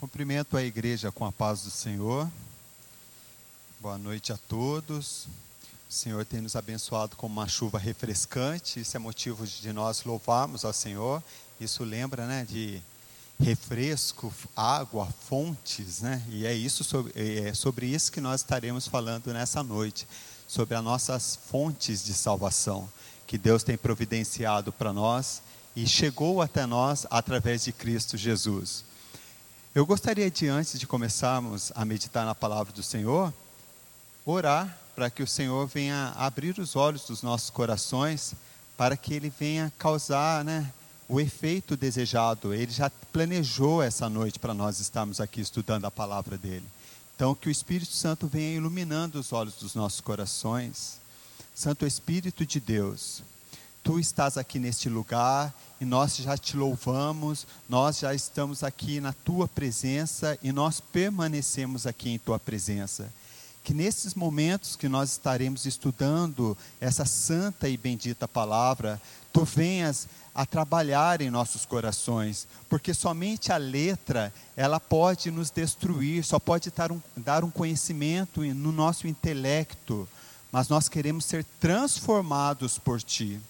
Cumprimento a igreja com a paz do Senhor. Boa noite a todos. O Senhor tem nos abençoado com uma chuva refrescante. Isso é motivo de nós louvarmos ao Senhor. Isso lembra, né, de refresco, água, fontes, né? E é isso sobre, é sobre isso que nós estaremos falando nessa noite, sobre as nossas fontes de salvação que Deus tem providenciado para nós e chegou até nós através de Cristo Jesus. Eu gostaria de, antes de começarmos a meditar na palavra do Senhor, orar para que o Senhor venha abrir os olhos dos nossos corações, para que Ele venha causar né, o efeito desejado. Ele já planejou essa noite para nós estarmos aqui estudando a palavra dEle. Então, que o Espírito Santo venha iluminando os olhos dos nossos corações. Santo Espírito de Deus, Tu estás aqui neste lugar e nós já te louvamos, nós já estamos aqui na tua presença e nós permanecemos aqui em tua presença. Que nesses momentos que nós estaremos estudando essa santa e bendita palavra, tu venhas a trabalhar em nossos corações, porque somente a letra, ela pode nos destruir, só pode dar um, dar um conhecimento no nosso intelecto, mas nós queremos ser transformados por ti.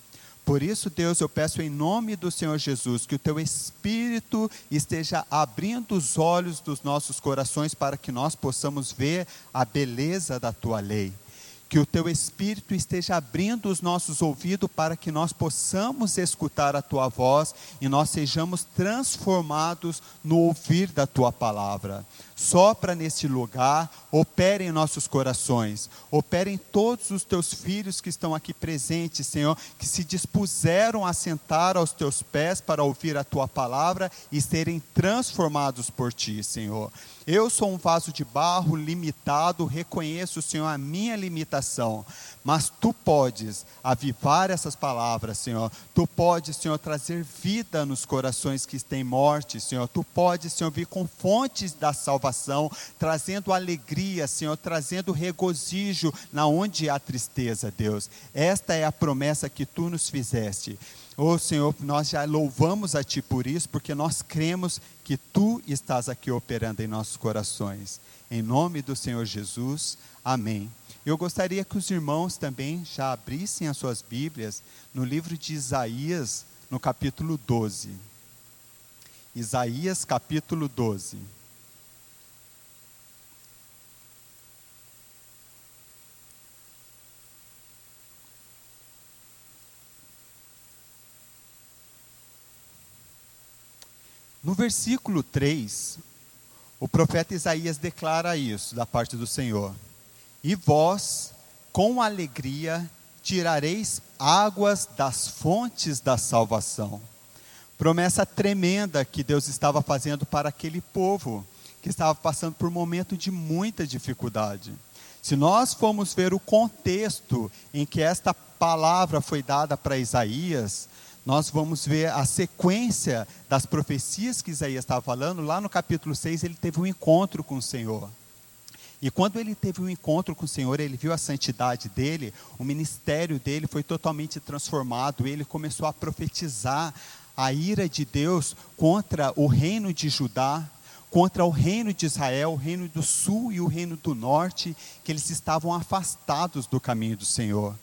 Por isso, Deus, eu peço em nome do Senhor Jesus que o teu Espírito esteja abrindo os olhos dos nossos corações para que nós possamos ver a beleza da tua lei que o teu Espírito esteja abrindo os nossos ouvidos para que nós possamos escutar a tua voz e nós sejamos transformados no ouvir da tua palavra. Sopra neste lugar, opere em nossos corações, opere em todos os teus filhos que estão aqui presentes, Senhor, que se dispuseram a sentar aos teus pés para ouvir a tua palavra e serem transformados por ti, Senhor. Eu sou um vaso de barro limitado, reconheço, Senhor, a minha limitação, mas tu podes avivar essas palavras, Senhor. Tu podes, Senhor, trazer vida nos corações que têm morte, Senhor. Tu podes, Senhor, vir com fontes da salvação, trazendo alegria, Senhor, trazendo regozijo na onde há tristeza, Deus. Esta é a promessa que tu nos fizeste. Oh Senhor, nós já louvamos a Ti por isso, porque nós cremos que Tu estás aqui operando em nossos corações. Em nome do Senhor Jesus, amém. Eu gostaria que os irmãos também já abrissem as suas Bíblias no livro de Isaías, no capítulo 12. Isaías, capítulo 12. No versículo 3, o profeta Isaías declara isso da parte do Senhor: E vós, com alegria, tirareis águas das fontes da salvação. Promessa tremenda que Deus estava fazendo para aquele povo que estava passando por um momento de muita dificuldade. Se nós formos ver o contexto em que esta palavra foi dada para Isaías, nós vamos ver a sequência das profecias que Isaías estava falando. Lá no capítulo 6, ele teve um encontro com o Senhor. E quando ele teve um encontro com o Senhor, ele viu a santidade dele, o ministério dele foi totalmente transformado. Ele começou a profetizar a ira de Deus contra o reino de Judá, contra o reino de Israel, o reino do sul e o reino do norte, que eles estavam afastados do caminho do Senhor.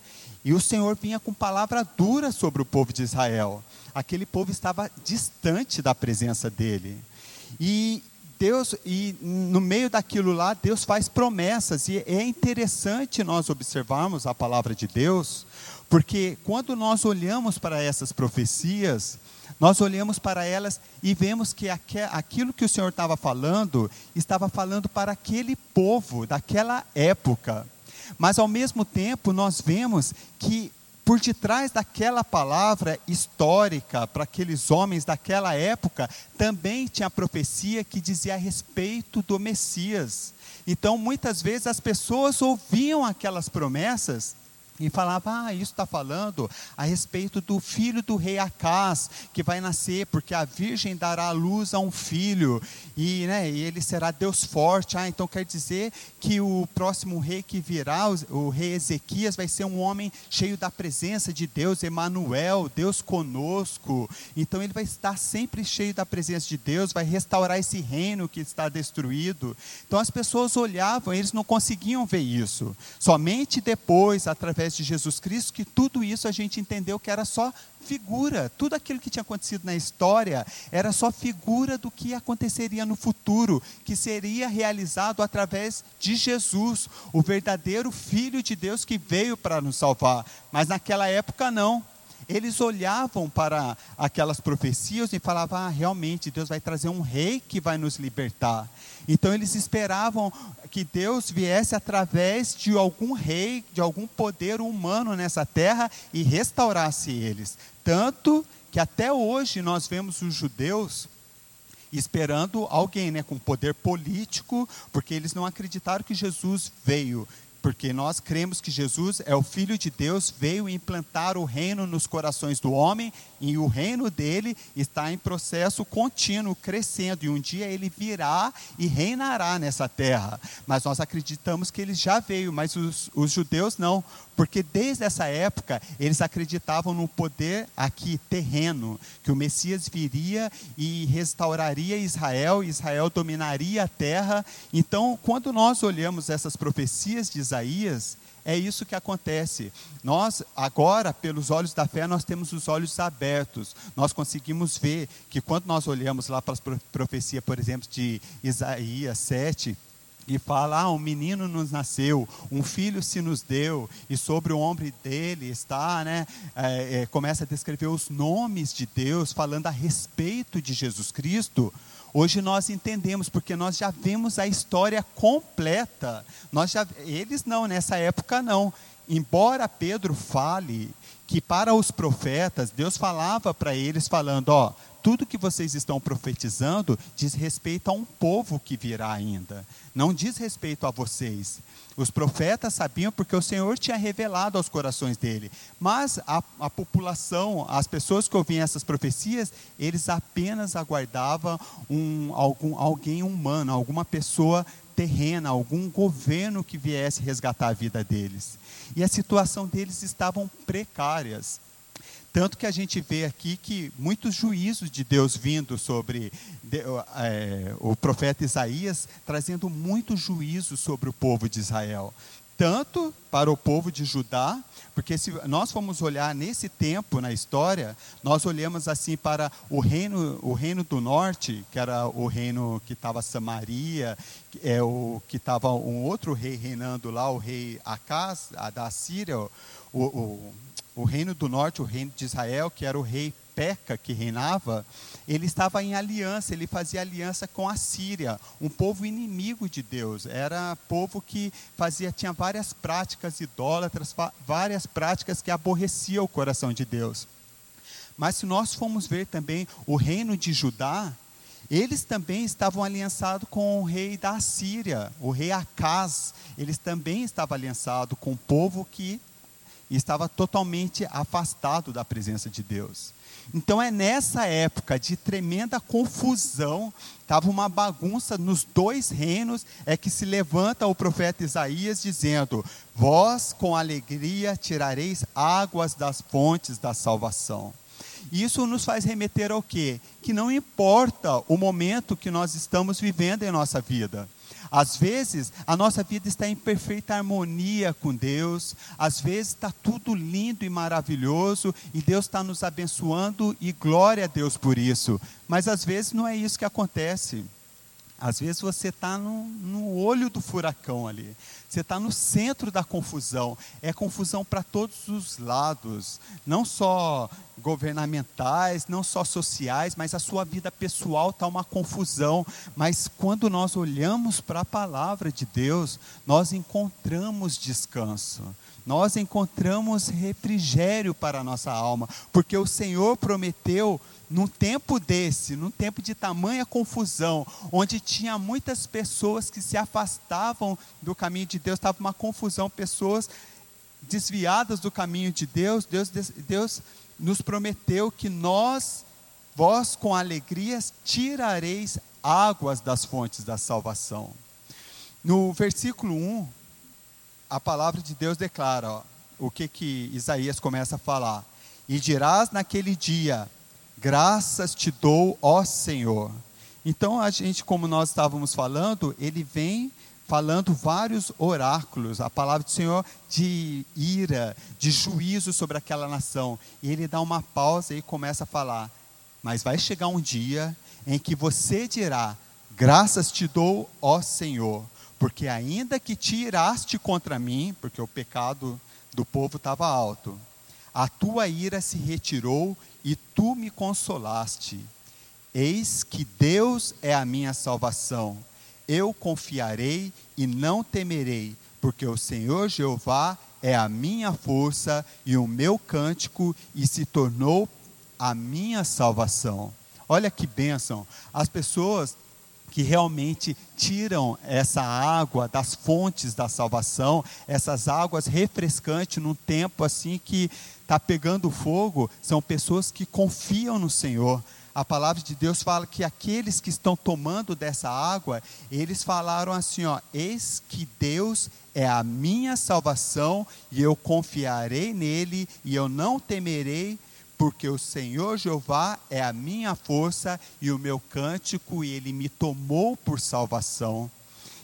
E o Senhor vinha com palavra dura sobre o povo de Israel. Aquele povo estava distante da presença dele. E Deus, e no meio daquilo lá, Deus faz promessas. E é interessante nós observarmos a palavra de Deus, porque quando nós olhamos para essas profecias, nós olhamos para elas e vemos que aquilo que o Senhor estava falando, estava falando para aquele povo daquela época. Mas ao mesmo tempo nós vemos que por detrás daquela palavra histórica para aqueles homens daquela época, também tinha a profecia que dizia a respeito do Messias. Então, muitas vezes as pessoas ouviam aquelas promessas e falava: Ah, isso está falando a respeito do filho do rei Acás, que vai nascer, porque a virgem dará à luz a um filho, e, né, e ele será Deus forte. Ah, então quer dizer que o próximo rei que virá, o, o rei Ezequias, vai ser um homem cheio da presença de Deus, Emanuel, Deus conosco. Então ele vai estar sempre cheio da presença de Deus, vai restaurar esse reino que está destruído. Então as pessoas olhavam, eles não conseguiam ver isso. Somente depois, através através de Jesus Cristo, que tudo isso a gente entendeu que era só figura. Tudo aquilo que tinha acontecido na história era só figura do que aconteceria no futuro, que seria realizado através de Jesus, o verdadeiro Filho de Deus que veio para nos salvar. Mas naquela época não eles olhavam para aquelas profecias e falavam: ah, realmente, Deus vai trazer um rei que vai nos libertar. Então eles esperavam que Deus viesse através de algum rei, de algum poder humano nessa terra e restaurasse eles. Tanto que até hoje nós vemos os judeus esperando alguém né, com poder político, porque eles não acreditaram que Jesus veio porque nós cremos que Jesus é o Filho de Deus, veio implantar o reino nos corações do homem e o reino dele está em processo contínuo, crescendo, e um dia ele virá e reinará nessa terra. Mas nós acreditamos que ele já veio, mas os, os judeus não, porque desde essa época eles acreditavam no poder aqui terreno, que o Messias viria e restauraria Israel, Israel dominaria a terra. Então, quando nós olhamos essas profecias de Isaías, é isso que acontece. Nós, agora, pelos olhos da fé, nós temos os olhos abertos. Nós conseguimos ver que quando nós olhamos lá para as profecias, por exemplo, de Isaías 7, e fala: ah, um menino nos nasceu, um filho se nos deu, e sobre o ombro dele está, né? É, é, começa a descrever os nomes de Deus, falando a respeito de Jesus Cristo. Hoje nós entendemos, porque nós já vemos a história completa. Nós já, eles não, nessa época não. Embora Pedro fale que para os profetas, Deus falava para eles, falando: ó, tudo que vocês estão profetizando diz respeito a um povo que virá ainda, não diz respeito a vocês. Os profetas sabiam porque o Senhor tinha revelado aos corações dele, mas a, a população, as pessoas que ouviam essas profecias, eles apenas aguardavam um, algum, alguém humano, alguma pessoa terrena, algum governo que viesse resgatar a vida deles. E a situação deles estavam precárias. Tanto que a gente vê aqui que muitos juízos de Deus vindo sobre é, o profeta Isaías, trazendo muito juízo sobre o povo de Israel. Tanto para o povo de Judá, porque se nós formos olhar nesse tempo na história, nós olhamos assim para o reino, o reino do norte, que era o reino que estava Samaria, é o que estava um outro rei reinando lá, o rei Acaz, da Síria, o, o o reino do norte, o reino de Israel, que era o rei Peca que reinava, ele estava em aliança, ele fazia aliança com a Síria, um povo inimigo de Deus. Era povo que fazia tinha várias práticas idólatras, várias práticas que aborreciam o coração de Deus. Mas se nós formos ver também o reino de Judá, eles também estavam aliançados com o rei da Síria, o rei Acaz. Eles também estavam aliançados com o povo que estava totalmente afastado da presença de Deus. Então é nessa época de tremenda confusão, estava uma bagunça nos dois reinos, é que se levanta o profeta Isaías dizendo: Vós com alegria tirareis águas das fontes da salvação. Isso nos faz remeter ao quê? Que não importa o momento que nós estamos vivendo em nossa vida. Às vezes, a nossa vida está em perfeita harmonia com Deus, às vezes está tudo lindo e maravilhoso, e Deus está nos abençoando, e glória a Deus por isso. Mas às vezes não é isso que acontece. Às vezes você está no, no, olho do furacão ali. Você está no centro da confusão. É confusão para todos os lados. Não só governamentais, não só sociais, mas a sua vida pessoal está uma confusão. Mas quando nós olhamos para a palavra de Deus, nós encontramos descanso. Nós encontramos refrigério para a nossa alma. Porque o Senhor prometeu num tempo desse, num tempo de tamanha confusão, onde tinha muitas pessoas que se afastavam do caminho de Deus, estava uma confusão, pessoas desviadas do caminho de Deus, Deus, Deus nos prometeu que nós, vós com alegrias, tirareis águas das fontes da salvação. No versículo 1, a palavra de Deus declara ó, o que, que Isaías começa a falar. E dirás naquele dia: Graças te dou, ó Senhor. Então, a gente, como nós estávamos falando, ele vem falando vários oráculos, a palavra do Senhor de ira, de juízo sobre aquela nação. E ele dá uma pausa e começa a falar: Mas vai chegar um dia em que você dirá: Graças te dou, ó Senhor, porque ainda que te iraste contra mim, porque o pecado do povo estava alto, a tua ira se retirou e tu me consolaste. Eis que Deus é a minha salvação. Eu confiarei e não temerei, porque o Senhor Jeová é a minha força e o meu cântico e se tornou a minha salvação. Olha que bênção. As pessoas que realmente tiram essa água das fontes da salvação, essas águas refrescantes num tempo assim que está pegando fogo, são pessoas que confiam no Senhor. A palavra de Deus fala que aqueles que estão tomando dessa água, eles falaram assim: ó, eis que Deus é a minha salvação e eu confiarei nele e eu não temerei porque o Senhor Jeová é a minha força e o meu cântico, e ele me tomou por salvação.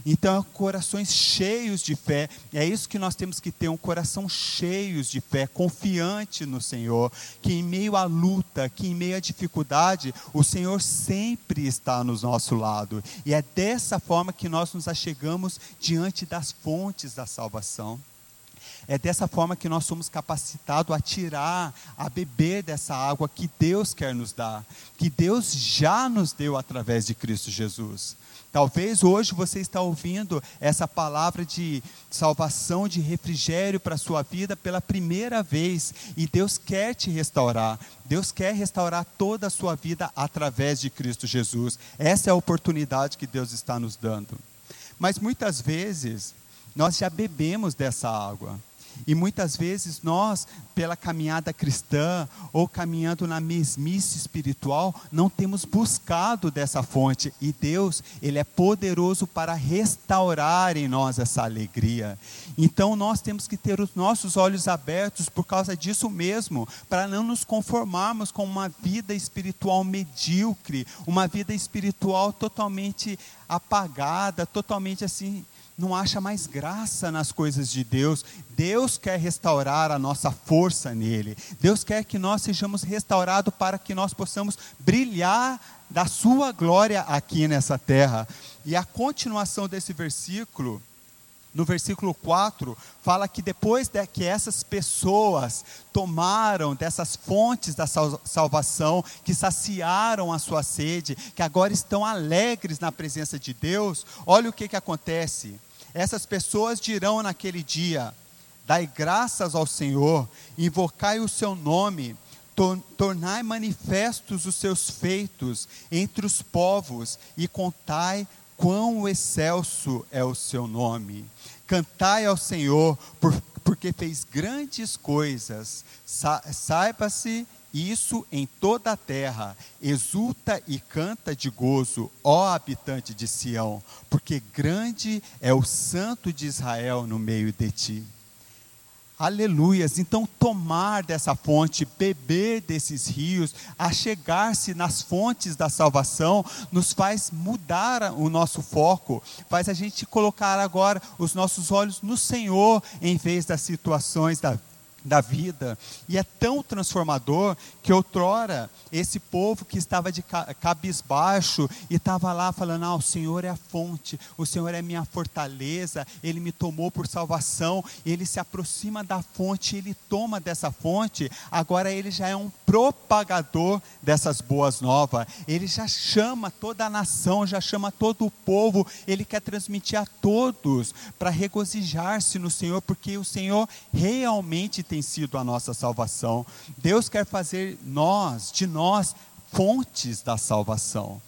Então, corações cheios de fé, é isso que nós temos que ter, um coração cheios de fé, confiante no Senhor, que em meio à luta, que em meio à dificuldade, o Senhor sempre está no nosso lado. E é dessa forma que nós nos achegamos diante das fontes da salvação. É dessa forma que nós somos capacitados a tirar, a beber dessa água que Deus quer nos dar, que Deus já nos deu através de Cristo Jesus. Talvez hoje você está ouvindo essa palavra de salvação, de refrigério para a sua vida pela primeira vez, e Deus quer te restaurar. Deus quer restaurar toda a sua vida através de Cristo Jesus. Essa é a oportunidade que Deus está nos dando. Mas muitas vezes nós já bebemos dessa água. E muitas vezes nós, pela caminhada cristã ou caminhando na mesmice espiritual, não temos buscado dessa fonte. E Deus, Ele é poderoso para restaurar em nós essa alegria. Então nós temos que ter os nossos olhos abertos por causa disso mesmo, para não nos conformarmos com uma vida espiritual medíocre, uma vida espiritual totalmente apagada, totalmente assim não acha mais graça nas coisas de Deus. Deus quer restaurar a nossa força nele. Deus quer que nós sejamos restaurados para que nós possamos brilhar da sua glória aqui nessa terra. E a continuação desse versículo no versículo 4, fala que depois de que essas pessoas tomaram dessas fontes da salvação, que saciaram a sua sede, que agora estão alegres na presença de Deus, olha o que, que acontece. Essas pessoas dirão naquele dia: Dai graças ao Senhor, invocai o seu nome, tornai manifestos os seus feitos entre os povos e contai quão excelso é o seu nome. Cantai ao Senhor, por, porque fez grandes coisas. Sa, Saiba-se isso em toda a terra. Exulta e canta de gozo, ó habitante de Sião, porque grande é o Santo de Israel no meio de ti. Aleluias. Então, tomar dessa fonte, beber desses rios, achegar-se nas fontes da salvação, nos faz mudar o nosso foco, faz a gente colocar agora os nossos olhos no Senhor, em vez das situações da da vida. E é tão transformador que outrora esse povo que estava de cabisbaixo e estava lá falando: Ah, o Senhor é a fonte, o Senhor é minha fortaleza, Ele me tomou por salvação. Ele se aproxima da fonte, ele toma dessa fonte. Agora ele já é um propagador dessas boas novas. Ele já chama toda a nação, já chama todo o povo. Ele quer transmitir a todos para regozijar-se no Senhor, porque o Senhor realmente tem sido a nossa salvação. Deus quer fazer nós, de nós, fontes da salvação.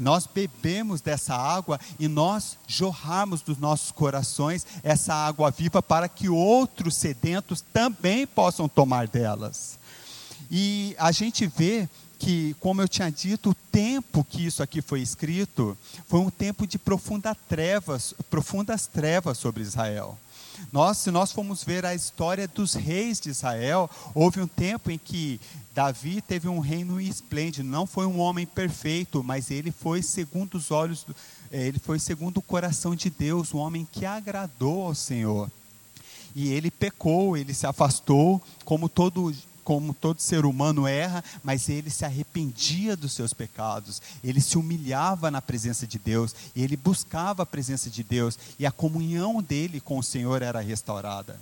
nós bebemos dessa água e nós jorramos dos nossos corações essa água viva para que outros sedentos também possam tomar delas. E a gente vê que, como eu tinha dito, o tempo que isso aqui foi escrito foi um tempo de profunda trevas, profundas trevas sobre Israel. Nós, se nós formos ver a história dos reis de Israel, houve um tempo em que Davi teve um reino esplêndido. Não foi um homem perfeito, mas ele foi segundo os olhos, eh, ele foi segundo o coração de Deus, um homem que agradou ao Senhor. E ele pecou, ele se afastou, como todo como todo ser humano erra, mas ele se arrependia dos seus pecados, ele se humilhava na presença de Deus, ele buscava a presença de Deus, e a comunhão dele com o Senhor era restaurada.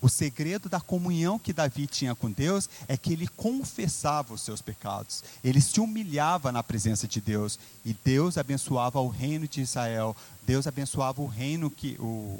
O segredo da comunhão que Davi tinha com Deus é que ele confessava os seus pecados, ele se humilhava na presença de Deus, e Deus abençoava o reino de Israel, Deus abençoava o reino que o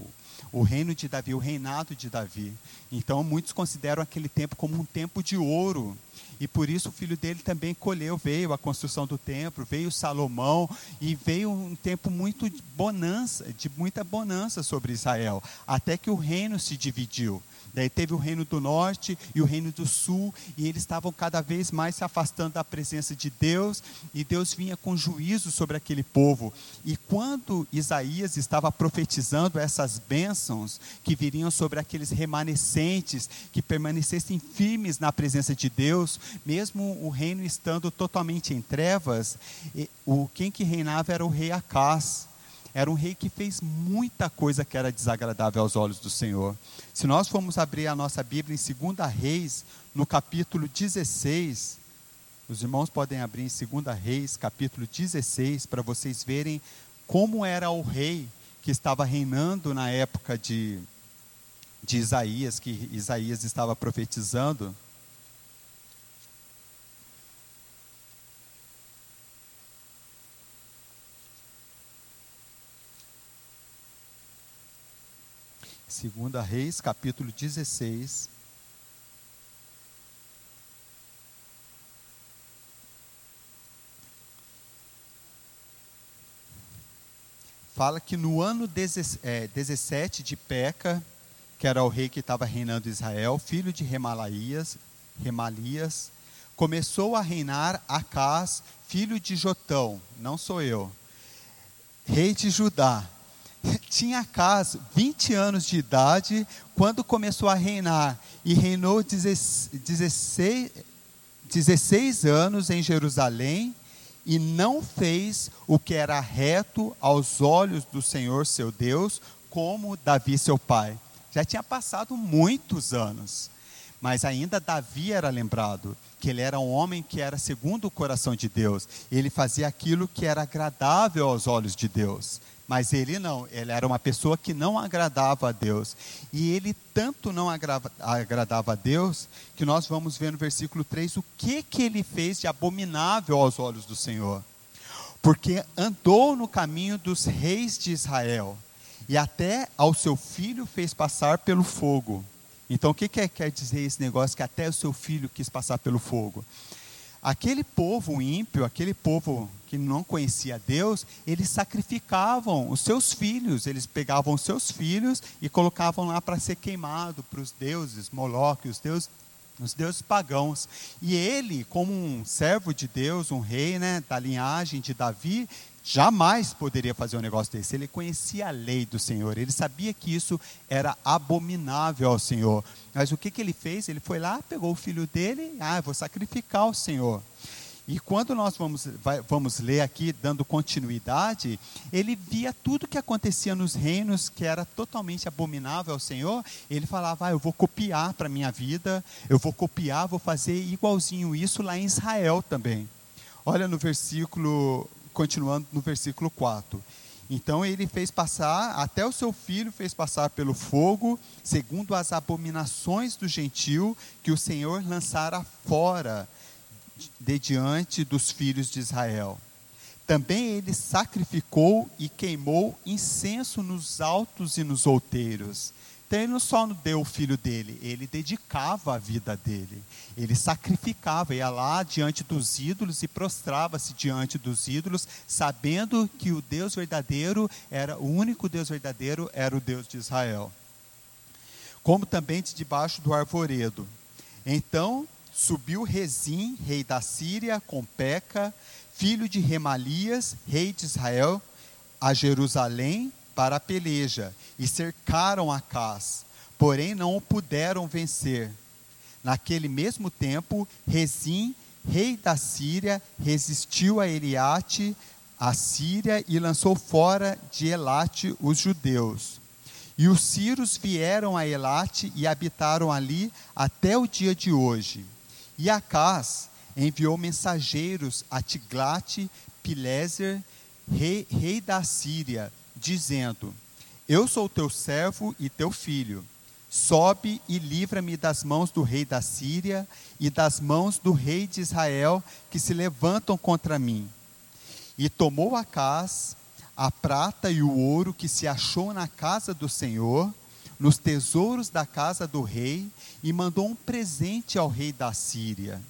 o reino de Davi, o reinado de Davi. Então, muitos consideram aquele tempo como um tempo de ouro. E por isso o filho dele também colheu, veio a construção do templo, veio Salomão e veio um tempo muito bonança, de muita bonança sobre Israel, até que o reino se dividiu. Daí teve o reino do norte e o reino do sul, e eles estavam cada vez mais se afastando da presença de Deus, e Deus vinha com juízo sobre aquele povo. E quando Isaías estava profetizando essas bênçãos que viriam sobre aqueles remanescentes, que permanecessem firmes na presença de Deus, mesmo o reino estando totalmente em trevas, o quem que reinava era o rei Acás era um rei que fez muita coisa que era desagradável aos olhos do Senhor. Se nós formos abrir a nossa Bíblia em 2 Reis, no capítulo 16, os irmãos podem abrir em 2 Reis, capítulo 16, para vocês verem como era o rei que estava reinando na época de, de Isaías, que Isaías estava profetizando. Segunda Reis, capítulo 16. Fala que no ano 17 de Peca, que era o rei que estava reinando Israel, filho de Remalias, Remalias, começou a reinar Acás, filho de Jotão, não sou eu, rei de Judá tinha Acas 20 anos de idade quando começou a reinar e reinou 16, 16 anos em Jerusalém e não fez o que era reto aos olhos do Senhor seu Deus, como Davi seu pai. Já tinha passado muitos anos, mas ainda Davi era lembrado que ele era um homem que era segundo o coração de Deus. Ele fazia aquilo que era agradável aos olhos de Deus. Mas ele não, ele era uma pessoa que não agradava a Deus. E ele tanto não agradava a Deus, que nós vamos ver no versículo 3 o que, que ele fez de abominável aos olhos do Senhor. Porque andou no caminho dos reis de Israel, e até ao seu filho fez passar pelo fogo. Então, o que, que quer dizer esse negócio que até o seu filho quis passar pelo fogo? Aquele povo ímpio, aquele povo que não conhecia Deus, eles sacrificavam os seus filhos, eles pegavam os seus filhos e colocavam lá para ser queimado para os deuses, Moloque, os deuses, os deuses pagãos. E ele, como um servo de Deus, um rei né, da linhagem de Davi, jamais poderia fazer um negócio desse. Ele conhecia a lei do Senhor, ele sabia que isso era abominável ao Senhor. Mas o que, que ele fez? Ele foi lá, pegou o filho dele, ah, vou sacrificar ao Senhor. E quando nós vamos, vai, vamos ler aqui, dando continuidade, ele via tudo que acontecia nos reinos que era totalmente abominável ao Senhor. Ele falava: ah, Eu vou copiar para a minha vida, eu vou copiar, vou fazer igualzinho isso lá em Israel também. Olha no versículo continuando no versículo 4. Então ele fez passar, até o seu filho fez passar pelo fogo, segundo as abominações do gentil que o Senhor lançara fora de diante dos filhos de Israel. Também ele sacrificou e queimou incenso nos altos e nos outeiros. Então ele não só deu o filho dele, ele dedicava a vida dele. Ele sacrificava, ia lá diante dos ídolos e prostrava-se diante dos ídolos, sabendo que o Deus verdadeiro era o único Deus verdadeiro era o Deus de Israel. Como também de debaixo do arvoredo. Então subiu Rezim, rei da Síria, com Peca, filho de Remalias, rei de Israel, a Jerusalém para a peleja, e cercaram Acás, porém não o puderam vencer. Naquele mesmo tempo, Rezim, rei da Síria, resistiu a Eliate, a Síria, e lançou fora de Elate os judeus. E os sírios vieram a Elate e habitaram ali até o dia de hoje. E Acás enviou mensageiros a Tiglate Pileser, rei, rei da Síria, dizendo: Eu sou teu servo e teu filho. Sobe e livra-me das mãos do rei da Síria e das mãos do rei de Israel que se levantam contra mim. E tomou Acás a prata e o ouro que se achou na casa do Senhor, nos tesouros da casa do rei, e mandou um presente ao rei da Síria.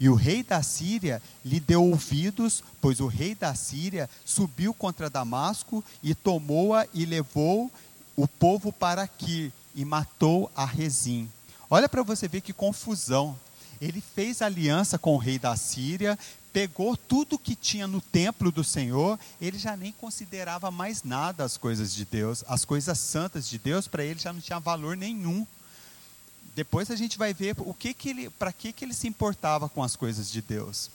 E o rei da Síria lhe deu ouvidos, pois o rei da Síria subiu contra Damasco e tomou-a e levou o povo para aqui e matou a Rezim. Olha para você ver que confusão. Ele fez aliança com o rei da Síria, pegou tudo que tinha no templo do Senhor, ele já nem considerava mais nada as coisas de Deus, as coisas santas de Deus, para ele já não tinha valor nenhum. Depois a gente vai ver o que, que ele, para que, que ele se importava com as coisas de Deus.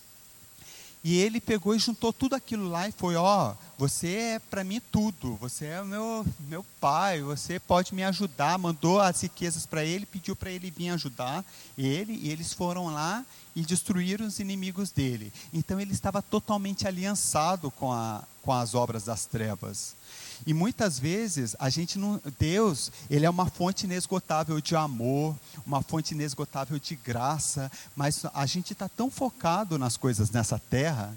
E ele pegou e juntou tudo aquilo lá e foi: Ó, oh, você é para mim tudo, você é meu, meu pai, você pode me ajudar. Mandou as riquezas para ele, pediu para ele vir ajudar ele, e eles foram lá e destruíram os inimigos dele. Então ele estava totalmente aliançado com, a, com as obras das trevas. E muitas vezes a gente não, Deus, ele é uma fonte inesgotável de amor, uma fonte inesgotável de graça, mas a gente está tão focado nas coisas nessa terra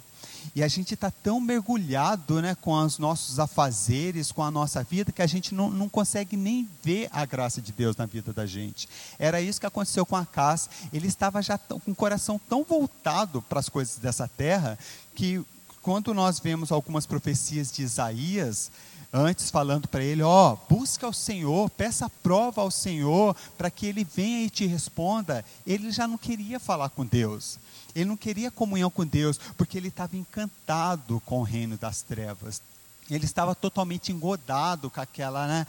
e a gente está tão mergulhado né, com os nossos afazeres, com a nossa vida, que a gente não, não consegue nem ver a graça de Deus na vida da gente. Era isso que aconteceu com a Acás. Ele estava já com o coração tão voltado para as coisas dessa terra, que quando nós vemos algumas profecias de Isaías, antes falando para ele: ó, oh, busca o Senhor, peça prova ao Senhor para que ele venha e te responda. Ele já não queria falar com Deus, ele não queria comunhão com Deus, porque ele estava encantado com o reino das trevas. Ele estava totalmente engodado com aquela, né,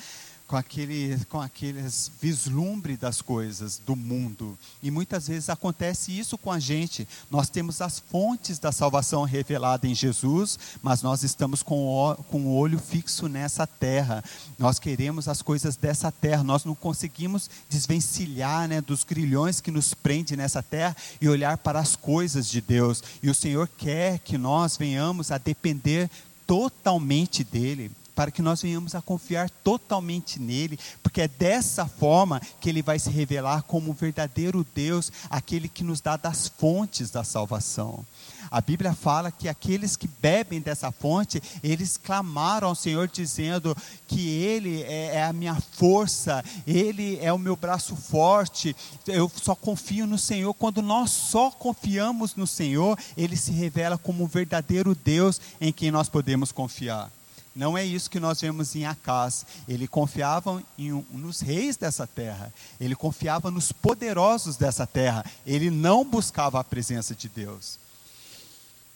com, aquele, com aqueles vislumbre das coisas do mundo. E muitas vezes acontece isso com a gente. Nós temos as fontes da salvação revelada em Jesus, mas nós estamos com o, com o olho fixo nessa terra. Nós queremos as coisas dessa terra. Nós não conseguimos desvencilhar né, dos grilhões que nos prende nessa terra e olhar para as coisas de Deus. E o Senhor quer que nós venhamos a depender totalmente dele para que nós venhamos a confiar totalmente nele, porque é dessa forma que ele vai se revelar como o verdadeiro Deus, aquele que nos dá das fontes da salvação. A Bíblia fala que aqueles que bebem dessa fonte, eles clamaram ao Senhor dizendo que Ele é, é, a minha força, Ele é o meu braço forte, eu só confio no Senhor. Quando nós só confiamos no Senhor, Ele se revela como o verdadeiro Deus em quem nós podemos confiar. Não é isso que nós vemos em Acás. Ele confiava em, nos reis dessa terra. Ele confiava nos poderosos dessa terra. Ele não buscava a presença de Deus.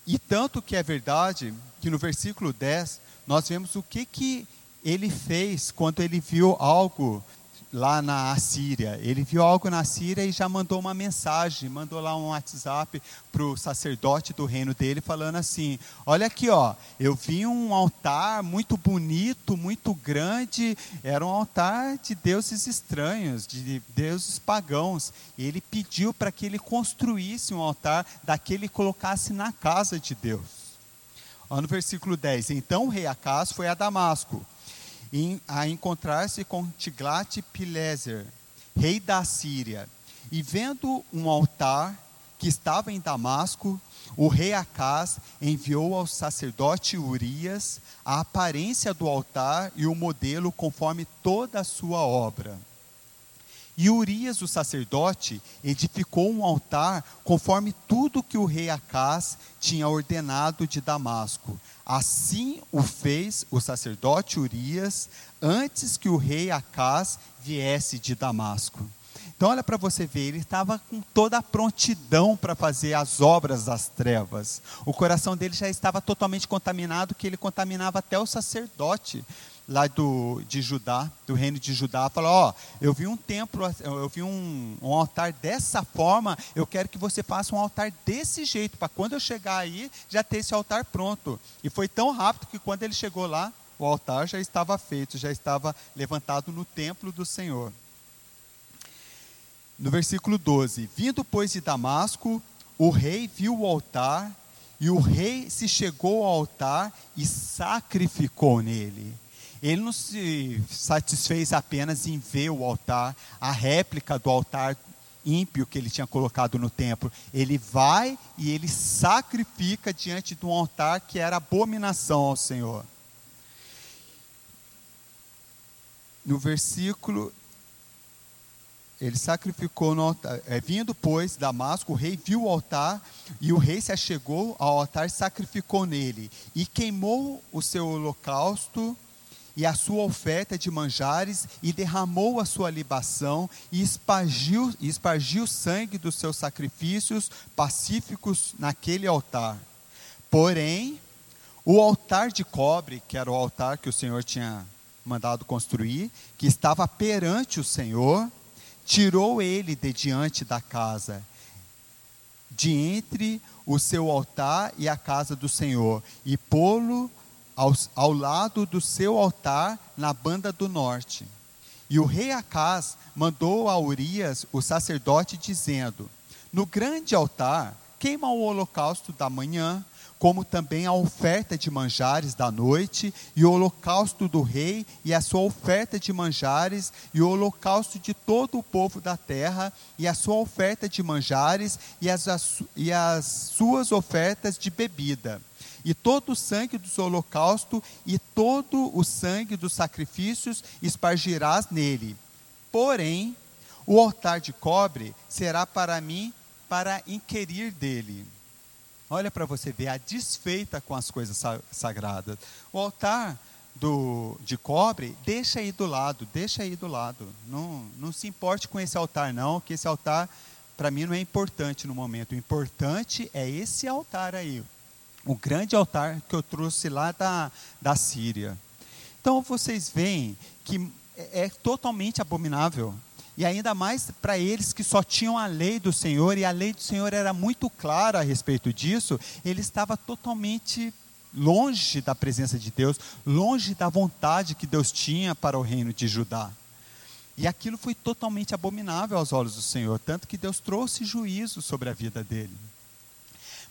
E tanto que é verdade que no versículo 10 nós vemos o que, que ele fez quando ele viu algo lá na Assíria. Ele viu algo na Síria e já mandou uma mensagem, mandou lá um WhatsApp para o sacerdote do reino dele, falando assim: Olha aqui, ó, eu vi um altar muito bonito, muito grande, era um altar de deuses estranhos, de deuses pagãos. E ele pediu para que ele construísse um altar daquele colocasse na casa de Deus. No versículo 10: Então o rei Acas foi a Damasco a encontrar-se com Tiglat-Pileser, rei da Síria, e vendo um altar que estava em Damasco, o rei Acás enviou ao sacerdote Urias a aparência do altar e o modelo conforme toda a sua obra. E Urias, o sacerdote, edificou um altar conforme tudo que o rei Acás tinha ordenado de Damasco. Assim o fez o sacerdote Urias antes que o rei Acás viesse de Damasco. Então, olha para você ver, ele estava com toda a prontidão para fazer as obras das trevas. O coração dele já estava totalmente contaminado, que ele contaminava até o sacerdote lá do, de Judá, do reino de Judá, falou: Ó, oh, eu vi um templo, eu vi um, um altar dessa forma, eu quero que você faça um altar desse jeito, para quando eu chegar aí, já ter esse altar pronto. E foi tão rápido que quando ele chegou lá, o altar já estava feito, já estava levantado no templo do Senhor. No versículo 12: Vindo, pois, de Damasco, o rei viu o altar, e o rei se chegou ao altar e sacrificou nele. Ele não se satisfez apenas em ver o altar, a réplica do altar ímpio que ele tinha colocado no templo. Ele vai e ele sacrifica diante de um altar que era abominação ao Senhor. No versículo ele sacrificou no altar. É, vindo, pois, Damasco, o rei viu o altar, e o rei se achegou ao altar e sacrificou nele, e queimou o seu holocausto e a sua oferta de manjares, e derramou a sua libação, e espargiu, e espargiu sangue dos seus sacrifícios pacíficos naquele altar. Porém, o altar de cobre, que era o altar que o Senhor tinha mandado construir, que estava perante o Senhor, tirou ele de diante da casa, de entre o seu altar e a casa do Senhor, e pô-lo ao, ao lado do seu altar na banda do norte. E o rei Acás mandou a Urias, o sacerdote, dizendo: No grande altar, queima o holocausto da manhã, como também a oferta de manjares da noite, e o holocausto do rei, e a sua oferta de manjares, e o holocausto de todo o povo da terra, e a sua oferta de manjares, e as, e as suas ofertas de bebida e todo o sangue dos holocaustos e todo o sangue dos sacrifícios espargirás nele. Porém, o altar de cobre será para mim para inquirir dele. Olha para você ver a desfeita com as coisas sagradas. O altar do, de cobre, deixa aí do lado, deixa aí do lado. Não, não se importe com esse altar, não, que esse altar, para mim, não é importante no momento. O importante é esse altar aí, o grande altar que eu trouxe lá da, da Síria. Então vocês veem que é, é totalmente abominável. E ainda mais para eles que só tinham a lei do Senhor, e a lei do Senhor era muito clara a respeito disso, ele estava totalmente longe da presença de Deus, longe da vontade que Deus tinha para o reino de Judá. E aquilo foi totalmente abominável aos olhos do Senhor, tanto que Deus trouxe juízo sobre a vida dele.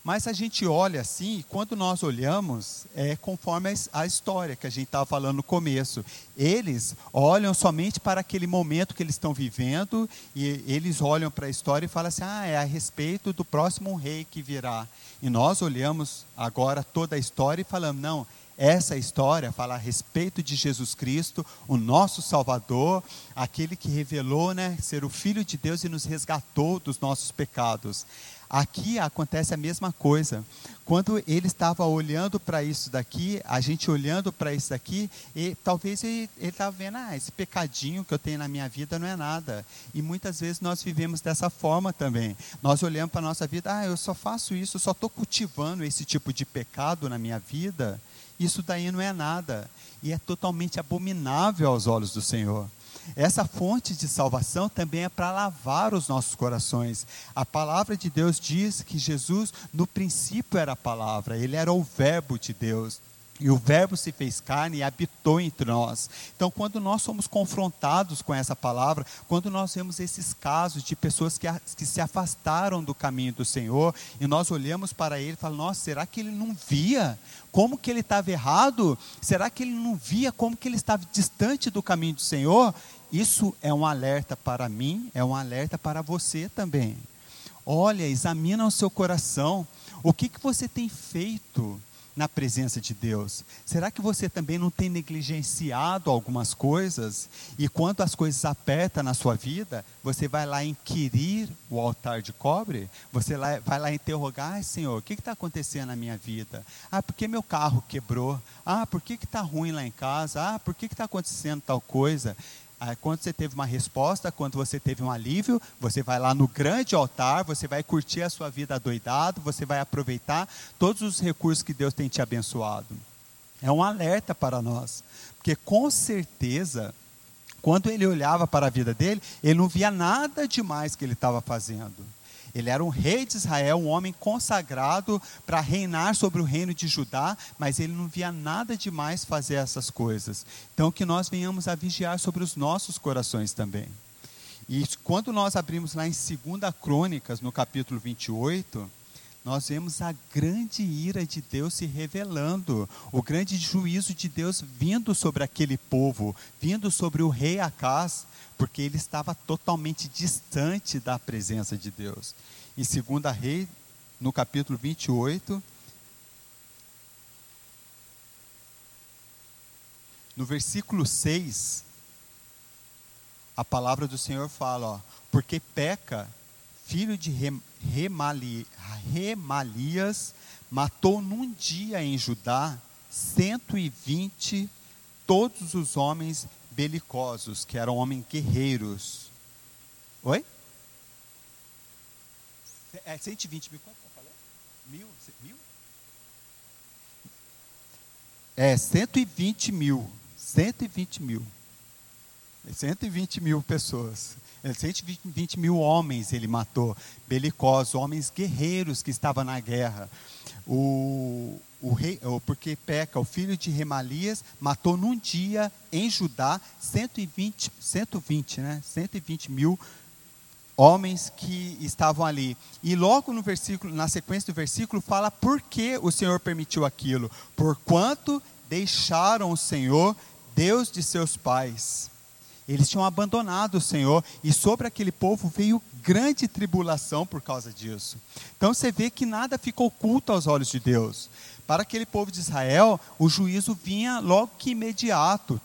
Mas a gente olha assim, e quando nós olhamos, é conforme a história que a gente estava falando no começo. Eles olham somente para aquele momento que eles estão vivendo, e eles olham para a história e falam assim: ah, é a respeito do próximo rei que virá. E nós olhamos agora toda a história e falamos: não, essa história fala a respeito de Jesus Cristo, o nosso Salvador, aquele que revelou né, ser o Filho de Deus e nos resgatou dos nossos pecados. Aqui acontece a mesma coisa. Quando ele estava olhando para isso daqui, a gente olhando para isso daqui, e talvez ele estava vendo, ah, esse pecadinho que eu tenho na minha vida não é nada. E muitas vezes nós vivemos dessa forma também. Nós olhamos para a nossa vida, ah, eu só faço isso, eu só estou cultivando esse tipo de pecado na minha vida. Isso daí não é nada. E é totalmente abominável aos olhos do Senhor. Essa fonte de salvação também é para lavar os nossos corações. A palavra de Deus diz que Jesus, no princípio, era a palavra, ele era o Verbo de Deus. E o Verbo se fez carne e habitou entre nós. Então, quando nós somos confrontados com essa palavra, quando nós vemos esses casos de pessoas que, que se afastaram do caminho do Senhor, e nós olhamos para ele e falamos: Nossa, será que ele não via como que ele estava errado? Será que ele não via como que ele estava distante do caminho do Senhor? Isso é um alerta para mim, é um alerta para você também. Olha, examina o seu coração. O que, que você tem feito na presença de Deus? Será que você também não tem negligenciado algumas coisas? E quando as coisas apertam na sua vida, você vai lá inquirir o altar de cobre? Você vai lá interrogar, ah, Senhor, o que está acontecendo na minha vida? Ah, por que meu carro quebrou? Ah, por que está ruim lá em casa? Ah, por que está acontecendo tal coisa? Quando você teve uma resposta, quando você teve um alívio, você vai lá no grande altar, você vai curtir a sua vida doidado, você vai aproveitar todos os recursos que Deus tem te abençoado. É um alerta para nós, porque com certeza, quando ele olhava para a vida dele, ele não via nada demais que ele estava fazendo. Ele era um rei de Israel, um homem consagrado para reinar sobre o reino de Judá, mas ele não via nada demais fazer essas coisas. Então, que nós venhamos a vigiar sobre os nossos corações também. E quando nós abrimos lá em 2 Crônicas, no capítulo 28, nós vemos a grande ira de Deus se revelando, o grande juízo de Deus vindo sobre aquele povo, vindo sobre o rei Acás, porque ele estava totalmente distante da presença de Deus. Em 2 Rei, no capítulo 28, no versículo 6, a palavra do Senhor fala, ó, porque peca, filho de Remali, Remalias, matou num dia em Judá 120 todos os homens belicosos, que eram homens guerreiros. Oi? É 120 mil, quanto eu falei? Mil? Mil? É, 120 mil. 120 mil. 120 mil pessoas. 120 mil homens ele matou, belicosos, homens guerreiros que estavam na guerra. O, o rei, porque Peca, o filho de Remalias, matou num dia em Judá 120, 120, né? 120 mil homens que estavam ali. E logo no versículo, na sequência do versículo, fala por que o Senhor permitiu aquilo. Porquanto deixaram o Senhor, Deus de seus pais. Eles tinham abandonado o Senhor e sobre aquele povo veio grande tribulação por causa disso. Então você vê que nada ficou oculto aos olhos de Deus. Para aquele povo de Israel, o juízo vinha logo que imediato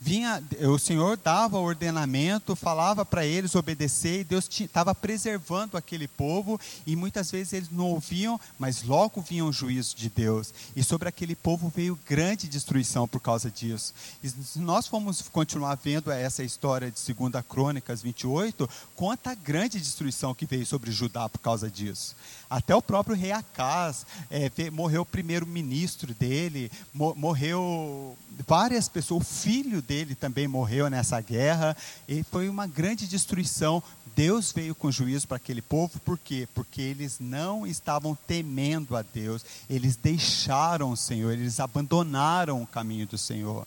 vinha, o Senhor dava ordenamento, falava para eles obedecer, e Deus estava preservando aquele povo, e muitas vezes eles não ouviam, mas logo vinha o juízo de Deus. E sobre aquele povo veio grande destruição por causa disso. E se nós formos continuar vendo essa história de 2 Crônicas 28, conta a grande destruição que veio sobre Judá por causa disso. Até o próprio rei Acaz, é, morreu o primeiro-ministro dele, morreu várias pessoas, o filho dele também morreu nessa guerra, e foi uma grande destruição. Deus veio com juízo para aquele povo, por quê? Porque eles não estavam temendo a Deus, eles deixaram o Senhor, eles abandonaram o caminho do Senhor.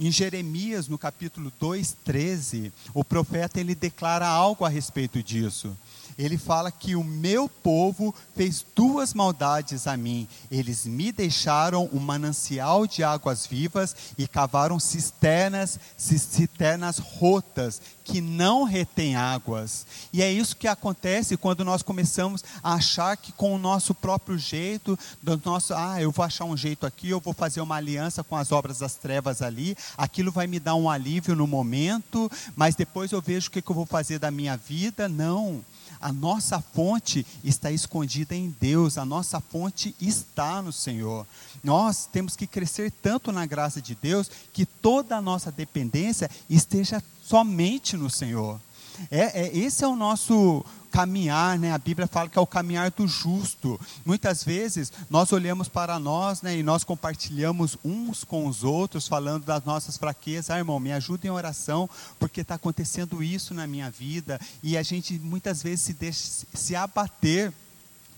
Em Jeremias, no capítulo 2, 13, o profeta ele declara algo a respeito disso ele fala que o meu povo fez duas maldades a mim. Eles me deixaram um manancial de águas vivas e cavaram cisternas, cisternas rotas que não retêm águas. E é isso que acontece quando nós começamos a achar que com o nosso próprio jeito, do nosso, ah, eu vou achar um jeito aqui, eu vou fazer uma aliança com as obras das trevas ali, aquilo vai me dar um alívio no momento, mas depois eu vejo o que, que eu vou fazer da minha vida. Não. A nossa fonte está escondida em Deus, a nossa fonte está no Senhor. Nós temos que crescer tanto na graça de Deus que toda a nossa dependência esteja somente no Senhor. É, é, esse é o nosso caminhar, né? A Bíblia fala que é o caminhar do justo. Muitas vezes nós olhamos para nós, né? E nós compartilhamos uns com os outros, falando das nossas fraquezas. Ah, irmão, me ajuda em oração, porque está acontecendo isso na minha vida. E a gente muitas vezes se deixa se abater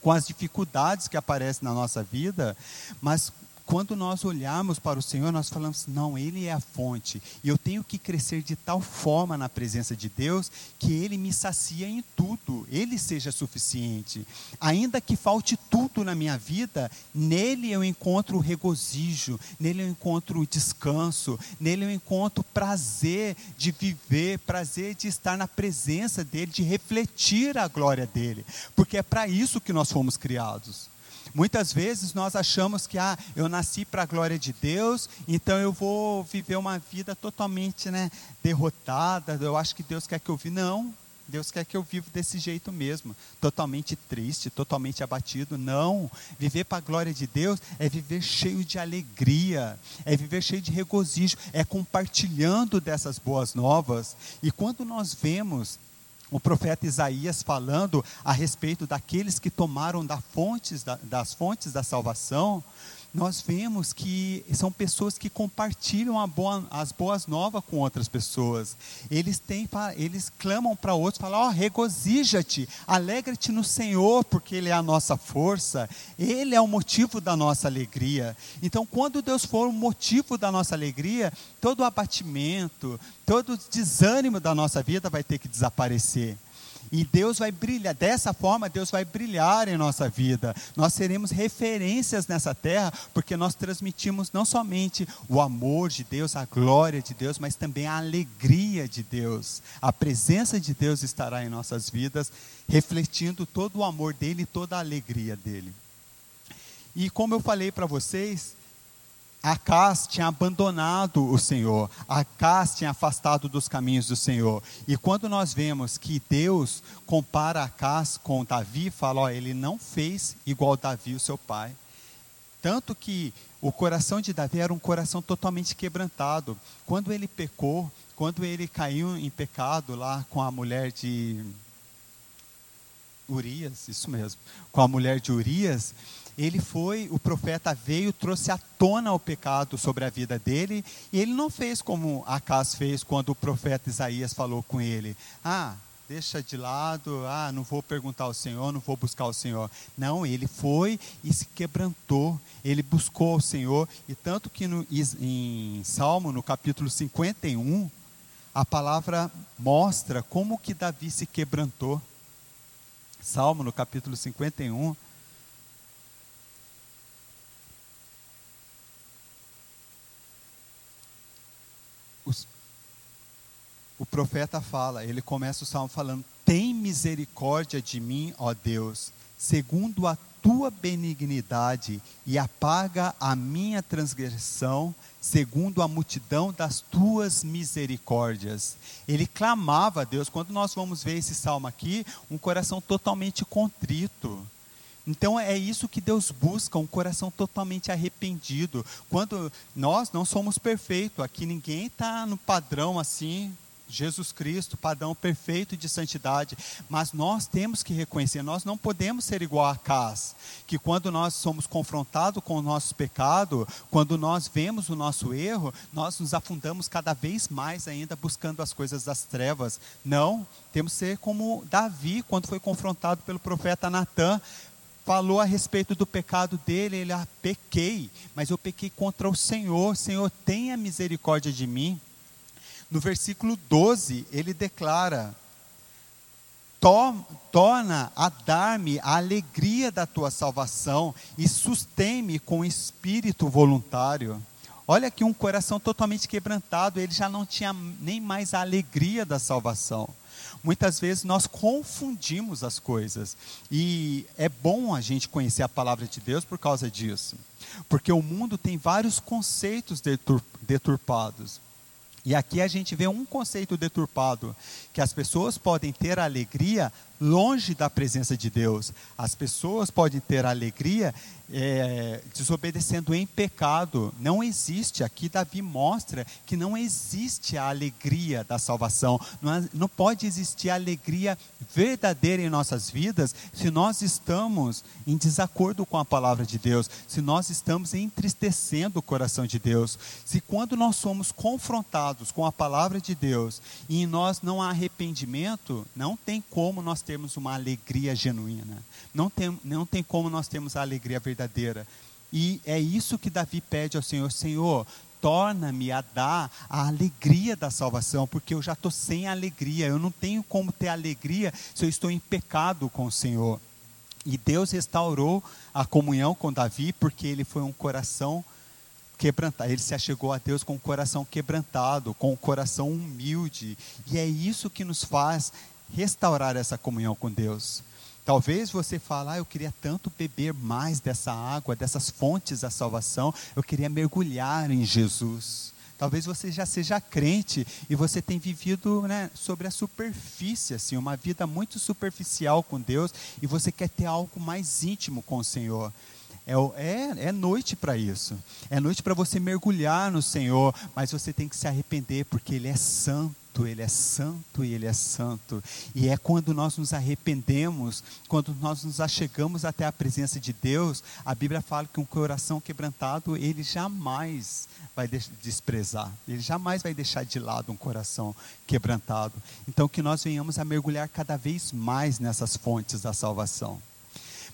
com as dificuldades que aparecem na nossa vida, mas quando nós olharmos para o Senhor, nós falamos: não, Ele é a fonte, e eu tenho que crescer de tal forma na presença de Deus que Ele me sacia em tudo, Ele seja suficiente. Ainda que falte tudo na minha vida, nele eu encontro regozijo, nele eu encontro descanso, nele eu encontro prazer de viver, prazer de estar na presença dEle, de refletir a glória dEle, porque é para isso que nós fomos criados. Muitas vezes nós achamos que ah, eu nasci para a glória de Deus, então eu vou viver uma vida totalmente né, derrotada. Eu acho que Deus quer que eu viva. Não, Deus quer que eu viva desse jeito mesmo, totalmente triste, totalmente abatido. Não, viver para a glória de Deus é viver cheio de alegria, é viver cheio de regozijo, é compartilhando dessas boas novas. E quando nós vemos o profeta Isaías falando a respeito daqueles que tomaram fontes, das fontes da salvação, nós vemos que são pessoas que compartilham boa, as boas novas com outras pessoas. Eles têm, eles clamam para outros, falam: ó, oh, regozija-te, alegra-te no Senhor, porque Ele é a nossa força, Ele é o motivo da nossa alegria. Então, quando Deus for o motivo da nossa alegria, todo o abatimento, todo o desânimo da nossa vida vai ter que desaparecer. E Deus vai brilhar, dessa forma, Deus vai brilhar em nossa vida. Nós seremos referências nessa terra, porque nós transmitimos não somente o amor de Deus, a glória de Deus, mas também a alegria de Deus. A presença de Deus estará em nossas vidas, refletindo todo o amor dele e toda a alegria dele. E como eu falei para vocês, Acás tinha abandonado o Senhor, Acás tinha afastado dos caminhos do Senhor. E quando nós vemos que Deus compara Acás com Davi, fala: ó, ele não fez igual Davi, o seu pai. Tanto que o coração de Davi era um coração totalmente quebrantado. Quando ele pecou, quando ele caiu em pecado lá com a mulher de Urias, isso mesmo, com a mulher de Urias, ele foi, o profeta veio, trouxe à tona o pecado sobre a vida dele, e ele não fez como Acas fez quando o profeta Isaías falou com ele: Ah, deixa de lado, ah, não vou perguntar ao Senhor, não vou buscar o Senhor. Não, ele foi e se quebrantou, ele buscou o Senhor, e tanto que no, em Salmo, no capítulo 51, a palavra mostra como que Davi se quebrantou. Salmo, no capítulo 51, os, o profeta fala, ele começa o salmo falando: Tem misericórdia de mim, ó Deus, segundo a tua benignidade, e apaga a minha transgressão, segundo a multidão das tuas misericórdias. Ele clamava a Deus. Quando nós vamos ver esse salmo aqui, um coração totalmente contrito então é isso que Deus busca, um coração totalmente arrependido. Quando nós não somos perfeitos, aqui ninguém está no padrão assim, Jesus Cristo, padrão perfeito de santidade, mas nós temos que reconhecer, nós não podemos ser igual a Cas, que quando nós somos confrontados com o nosso pecado, quando nós vemos o nosso erro, nós nos afundamos cada vez mais ainda buscando as coisas das trevas. Não, temos que ser como Davi, quando foi confrontado pelo profeta Natan, falou a respeito do pecado dele, ele ah, pequei, mas eu pequei contra o Senhor, Senhor, tenha misericórdia de mim. No versículo 12, ele declara: torna a dar-me a alegria da tua salvação e sustém-me com espírito voluntário. Olha aqui um coração totalmente quebrantado, ele já não tinha nem mais a alegria da salvação. Muitas vezes nós confundimos as coisas. E é bom a gente conhecer a palavra de Deus por causa disso. Porque o mundo tem vários conceitos deturpados. E aqui a gente vê um conceito deturpado, que as pessoas podem ter alegria longe da presença de Deus. As pessoas podem ter alegria é, desobedecendo em pecado. Não existe. Aqui Davi mostra que não existe a alegria da salvação. Não, não pode existir alegria verdadeira em nossas vidas se nós estamos em desacordo com a palavra de Deus, se nós estamos entristecendo o coração de Deus. Se quando nós somos confrontados com a palavra de Deus e em nós não há arrependimento, não tem como nós termos uma alegria genuína. Não tem, não tem como nós termos a alegria verdadeira. E é isso que Davi pede ao Senhor: Senhor, torna-me a dar a alegria da salvação, porque eu já estou sem alegria, eu não tenho como ter alegria se eu estou em pecado com o Senhor. E Deus restaurou a comunhão com Davi, porque ele foi um coração quebrantado, ele se achegou a Deus com um coração quebrantado, com um coração humilde, e é isso que nos faz restaurar essa comunhão com Deus. Talvez você fale, ah, eu queria tanto beber mais dessa água, dessas fontes da salvação, eu queria mergulhar em Jesus. Talvez você já seja crente e você tem vivido né, sobre a superfície, assim, uma vida muito superficial com Deus e você quer ter algo mais íntimo com o Senhor. É, é, é noite para isso. É noite para você mergulhar no Senhor, mas você tem que se arrepender porque Ele é santo. Ele é santo e Ele é santo. E é quando nós nos arrependemos, quando nós nos achegamos até a presença de Deus, a Bíblia fala que um coração quebrantado, Ele jamais vai desprezar, Ele jamais vai deixar de lado um coração quebrantado. Então, que nós venhamos a mergulhar cada vez mais nessas fontes da salvação.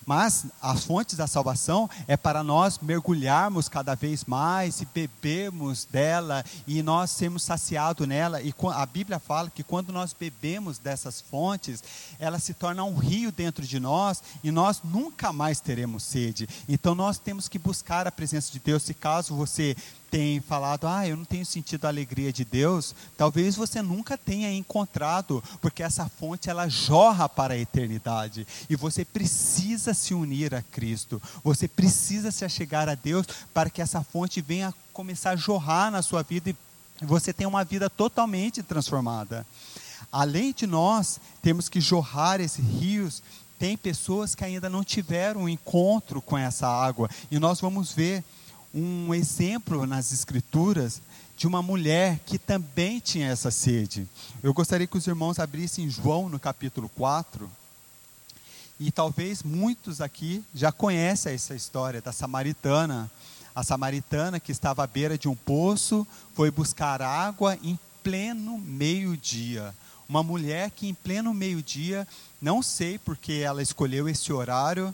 Mas as fontes da salvação é para nós mergulharmos cada vez mais e bebermos dela e nós sermos saciados nela. E a Bíblia fala que quando nós bebemos dessas fontes, ela se torna um rio dentro de nós e nós nunca mais teremos sede. Então nós temos que buscar a presença de Deus. Se caso você tem falado, ah, eu não tenho sentido a alegria de Deus, talvez você nunca tenha encontrado, porque essa fonte ela jorra para a eternidade e você precisa se unir a Cristo, você precisa se achegar a Deus para que essa fonte venha começar a jorrar na sua vida e você tenha uma vida totalmente transformada. Além de nós, temos que jorrar esses rios tem pessoas que ainda não tiveram um encontro com essa água. E nós vamos ver um exemplo nas Escrituras de uma mulher que também tinha essa sede. Eu gostaria que os irmãos abrissem João no capítulo 4. E talvez muitos aqui já conhecem essa história da samaritana. A samaritana que estava à beira de um poço foi buscar água em pleno meio-dia. Uma mulher que em pleno meio-dia, não sei porque ela escolheu esse horário,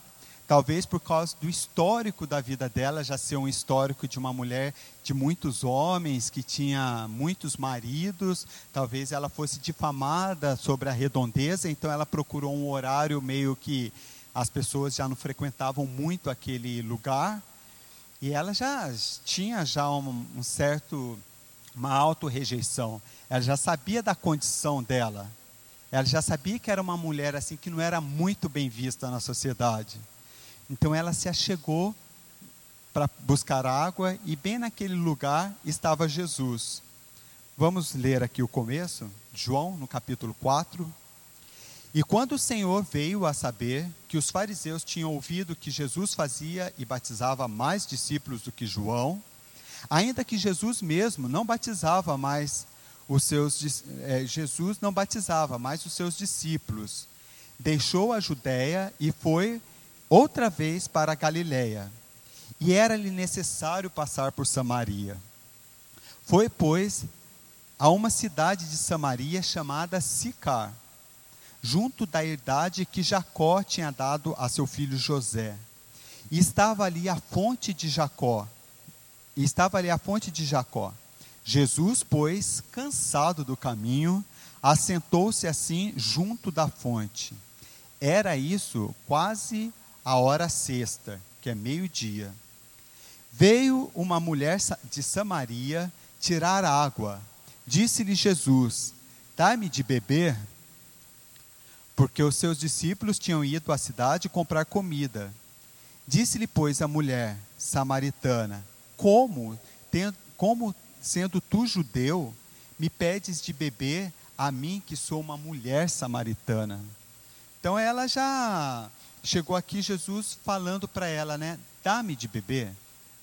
Talvez por causa do histórico da vida dela, já ser um histórico de uma mulher de muitos homens, que tinha muitos maridos, talvez ela fosse difamada sobre a redondeza, então ela procurou um horário meio que as pessoas já não frequentavam muito aquele lugar. E ela já tinha já um, um certo uma auto-rejeição. Ela já sabia da condição dela. Ela já sabia que era uma mulher assim que não era muito bem vista na sociedade. Então ela se achegou para buscar água e bem naquele lugar estava Jesus. Vamos ler aqui o começo, João, no capítulo 4. E quando o Senhor veio a saber que os fariseus tinham ouvido que Jesus fazia e batizava mais discípulos do que João, ainda que Jesus mesmo não batizava mais os seus é, Jesus não batizava mais os seus discípulos, deixou a Judéia e foi outra vez para Galiléia, e era-lhe necessário passar por Samaria. Foi, pois, a uma cidade de Samaria chamada Sicar, junto da herdade que Jacó tinha dado a seu filho José. E estava ali a fonte de Jacó. E estava ali a fonte de Jacó. Jesus, pois, cansado do caminho, assentou-se assim junto da fonte. Era isso quase a hora sexta, que é meio-dia. Veio uma mulher de Samaria tirar água. Disse-lhe Jesus: Dá-me de beber. Porque os seus discípulos tinham ido à cidade comprar comida. Disse-lhe, pois, a mulher samaritana: Como, tendo, como, sendo tu judeu, me pedes de beber a mim, que sou uma mulher samaritana? Então ela já chegou aqui Jesus falando para ela, né? Dá-me de beber,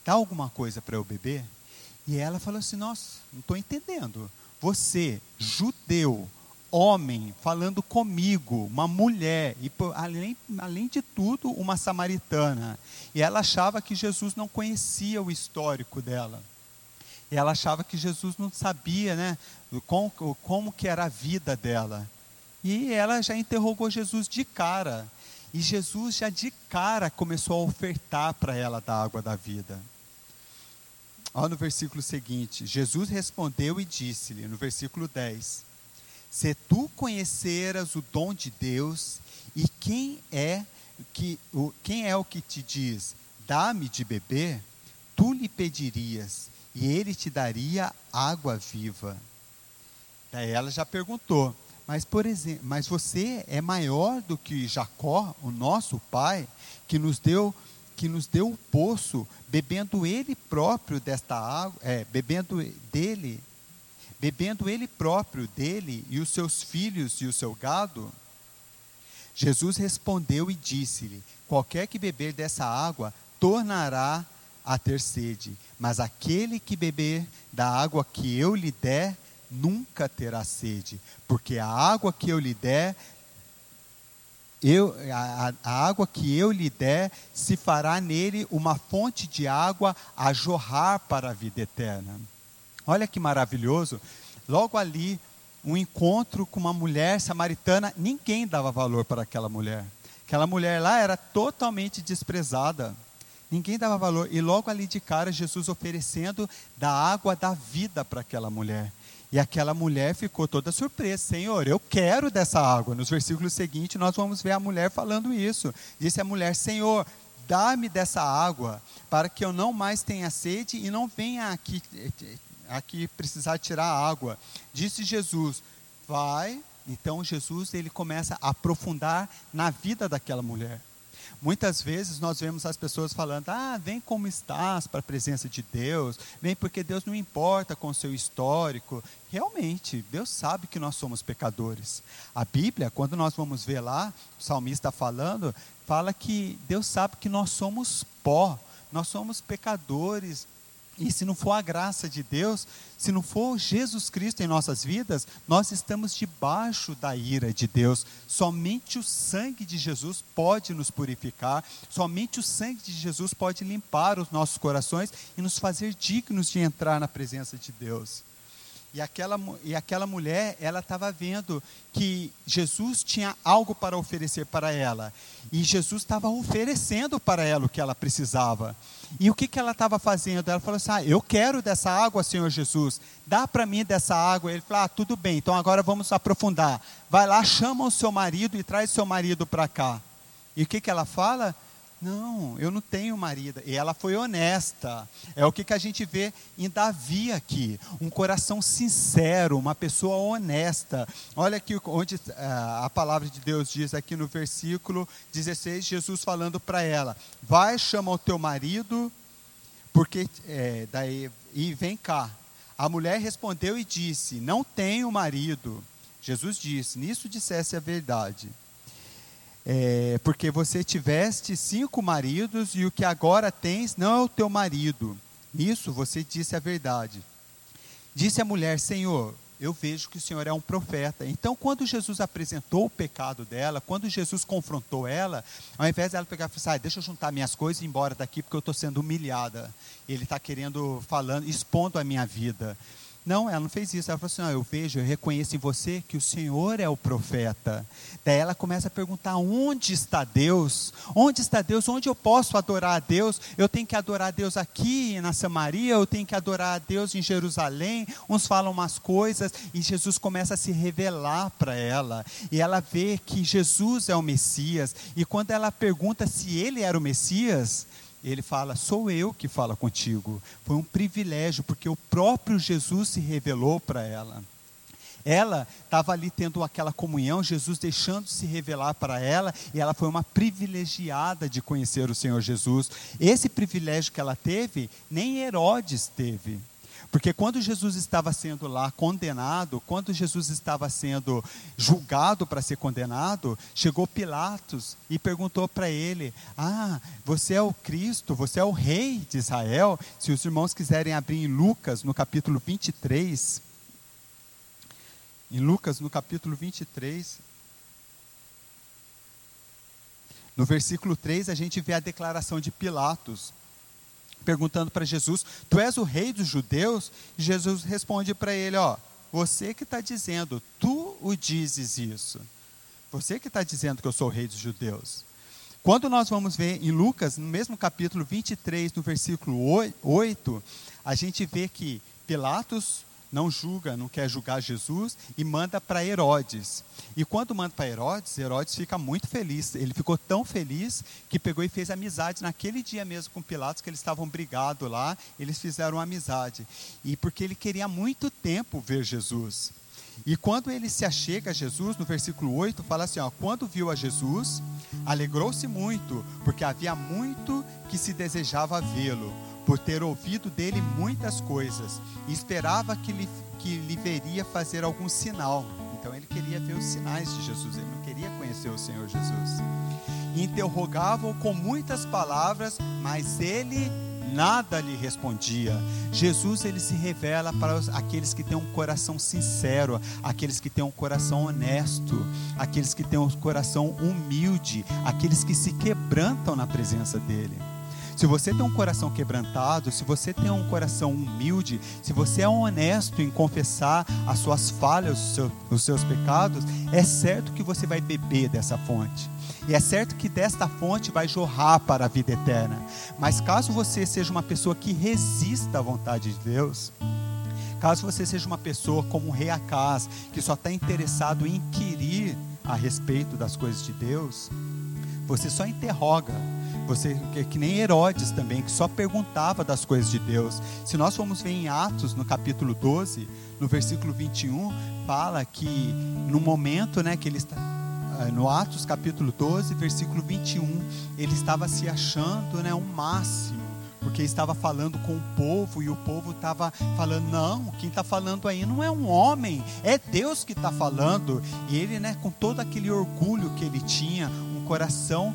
dá alguma coisa para eu beber. E ela falou assim: Nossa, não estou entendendo. Você, judeu, homem, falando comigo, uma mulher, e além, além de tudo, uma samaritana. E ela achava que Jesus não conhecia o histórico dela. E ela achava que Jesus não sabia, né, como, como que era a vida dela. E ela já interrogou Jesus de cara. E Jesus já de cara começou a ofertar para ela da água da vida. Olha no versículo seguinte: Jesus respondeu e disse-lhe, no versículo 10: Se tu conheceras o dom de Deus, e quem é que o, quem é o que te diz, dá-me de beber, tu lhe pedirias, e ele te daria água viva. Daí ela já perguntou: Mas, por exemplo, mas você é maior do que Jacó, o nosso pai, que nos deu que nos deu o poço, bebendo ele próprio desta água, é, bebendo dele, bebendo ele próprio dele e os seus filhos e o seu gado? Jesus respondeu e disse-lhe: Qualquer que beber dessa água tornará a ter sede, mas aquele que beber da água que eu lhe der nunca terá sede, porque a água que eu lhe der eu, a, a, água que eu lhe der, se fará nele uma fonte de água a jorrar para a vida eterna. Olha que maravilhoso. Logo ali, um encontro com uma mulher samaritana, ninguém dava valor para aquela mulher. Aquela mulher lá era totalmente desprezada. Ninguém dava valor. E logo ali de cara, Jesus oferecendo da água da vida para aquela mulher. E aquela mulher ficou toda surpresa: Senhor, eu quero dessa água. Nos versículos seguintes, nós vamos ver a mulher falando isso. Disse a mulher: Senhor, dá-me dessa água, para que eu não mais tenha sede e não venha aqui, aqui precisar tirar água. Disse Jesus: Vai. Então Jesus ele começa a aprofundar na vida daquela mulher. Muitas vezes nós vemos as pessoas falando: ah, vem como estás para a presença de Deus, vem porque Deus não importa com o seu histórico. Realmente, Deus sabe que nós somos pecadores. A Bíblia, quando nós vamos ver lá, o salmista falando, fala que Deus sabe que nós somos pó, nós somos pecadores, e se não for a graça de Deus, se não for Jesus Cristo em nossas vidas, nós estamos debaixo da ira de Deus. Somente o sangue de Jesus pode nos purificar, somente o sangue de Jesus pode limpar os nossos corações e nos fazer dignos de entrar na presença de Deus. E aquela, e aquela mulher, ela estava vendo que Jesus tinha algo para oferecer para ela. E Jesus estava oferecendo para ela o que ela precisava. E o que, que ela estava fazendo? Ela falou assim: ah, Eu quero dessa água, Senhor Jesus. Dá para mim dessa água. Ele falou: ah, Tudo bem, então agora vamos aprofundar. Vai lá, chama o seu marido e traz seu marido para cá. E o que, que ela fala? Não, eu não tenho marido. E ela foi honesta. É o que, que a gente vê em Davi aqui. Um coração sincero, uma pessoa honesta. Olha aqui onde uh, a palavra de Deus diz aqui no versículo 16, Jesus falando para ela: Vai, chama o teu marido, porque é, daí, e vem cá. A mulher respondeu e disse: Não tenho marido. Jesus disse: Nisso dissesse a verdade é, porque você tiveste cinco maridos e o que agora tens não é o teu marido. Nisso você disse a verdade. Disse a mulher: Senhor, eu vejo que o Senhor é um profeta. Então, quando Jesus apresentou o pecado dela, quando Jesus confrontou ela, ao invés dela pegar e falar ah, deixa eu juntar minhas coisas e ir embora daqui porque eu estou sendo humilhada. Ele está querendo, falando, expondo a minha vida. Não, ela não fez isso. Ela falou assim: não, eu vejo, eu reconheço em você que o Senhor é o profeta. Daí ela começa a perguntar: onde está Deus? Onde está Deus? Onde eu posso adorar a Deus? Eu tenho que adorar a Deus aqui na Samaria, eu tenho que adorar a Deus em Jerusalém. Uns falam umas coisas e Jesus começa a se revelar para ela. E ela vê que Jesus é o Messias. E quando ela pergunta se ele era o Messias, ele fala: Sou eu que falo contigo. Foi um privilégio, porque o próprio Jesus se revelou para ela. Ela estava ali tendo aquela comunhão, Jesus deixando se revelar para ela, e ela foi uma privilegiada de conhecer o Senhor Jesus. Esse privilégio que ela teve, nem Herodes teve. Porque quando Jesus estava sendo lá condenado, quando Jesus estava sendo julgado para ser condenado, chegou Pilatos e perguntou para ele: Ah, você é o Cristo, você é o rei de Israel? Se os irmãos quiserem abrir em Lucas, no capítulo 23. Em Lucas, no capítulo 23. No versículo 3, a gente vê a declaração de Pilatos perguntando para Jesus: Tu és o rei dos judeus? E Jesus responde para ele: Ó, você que está dizendo, tu o dizes isso. Você que está dizendo que eu sou o rei dos judeus. Quando nós vamos ver em Lucas, no mesmo capítulo 23, no versículo 8, a gente vê que Pilatos não julga, não quer julgar Jesus e manda para Herodes. E quando manda para Herodes, Herodes fica muito feliz. Ele ficou tão feliz que pegou e fez amizade naquele dia mesmo com Pilatos, que eles estavam brigados lá, eles fizeram amizade. E porque ele queria muito tempo ver Jesus. E quando ele se achega a Jesus, no versículo 8, fala assim: ó, quando viu a Jesus, alegrou-se muito, porque havia muito que se desejava vê-lo, por ter ouvido dele muitas coisas, e esperava que lhe, que lhe veria fazer algum sinal. Então ele queria ver os sinais de Jesus, ele não queria conhecer o Senhor Jesus. Interrogavam com muitas palavras, mas ele nada lhe respondia. Jesus ele se revela para os, aqueles que têm um coração sincero, aqueles que têm um coração honesto, aqueles que têm um coração humilde, aqueles que se quebrantam na presença dele. Se você tem um coração quebrantado, se você tem um coração humilde, se você é honesto em confessar as suas falhas, os seus, os seus pecados, é certo que você vai beber dessa fonte. E é certo que desta fonte vai jorrar para a vida eterna. Mas caso você seja uma pessoa que resista à vontade de Deus, caso você seja uma pessoa como o rei Acaz, que só está interessado em inquirir a respeito das coisas de Deus, você só interroga. Você que, nem Herodes também, que só perguntava das coisas de Deus. Se nós formos ver em Atos, no capítulo 12, no versículo 21, fala que no momento, né, que ele está eh, no Atos capítulo 12, versículo 21, ele estava se achando né, um máximo, porque estava falando com o povo e o povo estava falando: não, quem está falando aí não é um homem, é Deus que está falando. E ele, né, com todo aquele orgulho que ele tinha, um coração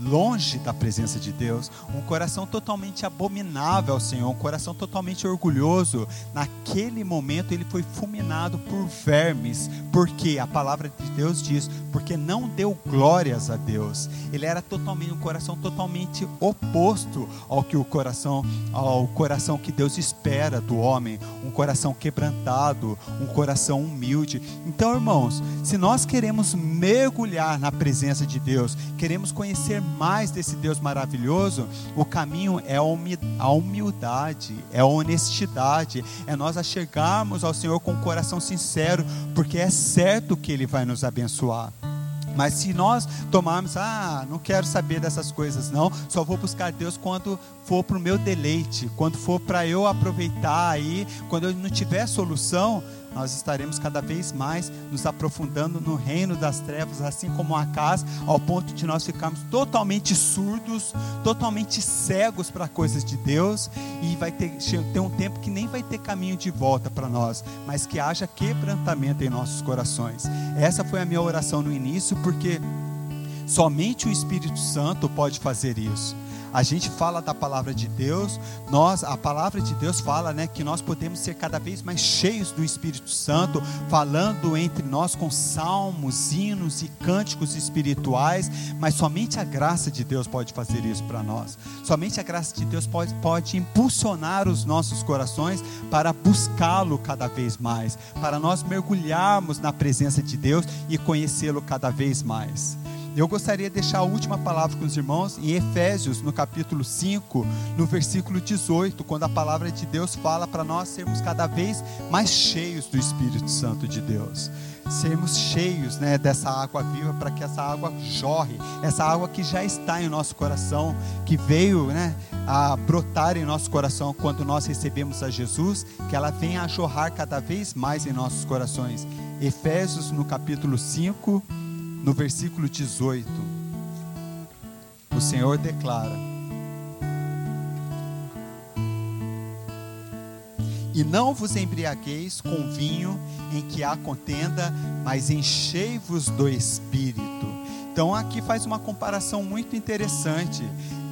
longe da presença de Deus, um coração totalmente abominável ao Senhor, um coração totalmente orgulhoso. Naquele momento ele foi fulminado por vermes, porque a palavra de Deus diz, porque não deu glórias a Deus. Ele era totalmente um coração totalmente oposto ao que o coração ao coração que Deus espera do homem, um coração quebrantado, um coração humilde. Então, irmãos, se nós queremos mergulhar na presença de Deus, queremos conhecer mais desse Deus maravilhoso, o caminho é a humildade, é a honestidade, é nós achegarmos ao Senhor com o coração sincero, porque é certo que Ele vai nos abençoar. Mas se nós tomarmos, ah, não quero saber dessas coisas, não, só vou buscar Deus quando for para o meu deleite, quando for para eu aproveitar aí, quando eu não tiver solução, nós estaremos cada vez mais nos aprofundando no reino das trevas, assim como a casa, ao ponto de nós ficarmos totalmente surdos, totalmente cegos para coisas de Deus, e vai ter, ter um tempo que nem vai ter caminho de volta para nós, mas que haja quebrantamento em nossos corações. Essa foi a minha oração no início, porque somente o Espírito Santo pode fazer isso a gente fala da palavra de Deus, nós, a palavra de Deus fala, né, que nós podemos ser cada vez mais cheios do Espírito Santo, falando entre nós com salmos, hinos e cânticos espirituais, mas somente a graça de Deus pode fazer isso para nós. Somente a graça de Deus pode, pode impulsionar os nossos corações para buscá-lo cada vez mais, para nós mergulharmos na presença de Deus e conhecê-lo cada vez mais. Eu gostaria de deixar a última palavra com os irmãos em Efésios, no capítulo 5, no versículo 18, quando a palavra de Deus fala para nós sermos cada vez mais cheios do Espírito Santo de Deus. Sermos cheios né, dessa água viva para que essa água jorre, essa água que já está em nosso coração, que veio né, a brotar em nosso coração quando nós recebemos a Jesus, que ela venha a jorrar cada vez mais em nossos corações. Efésios, no capítulo 5, no versículo 18, o Senhor declara: E não vos embriagueis com vinho em que há contenda, mas enchei-vos do espírito. Então aqui faz uma comparação muito interessante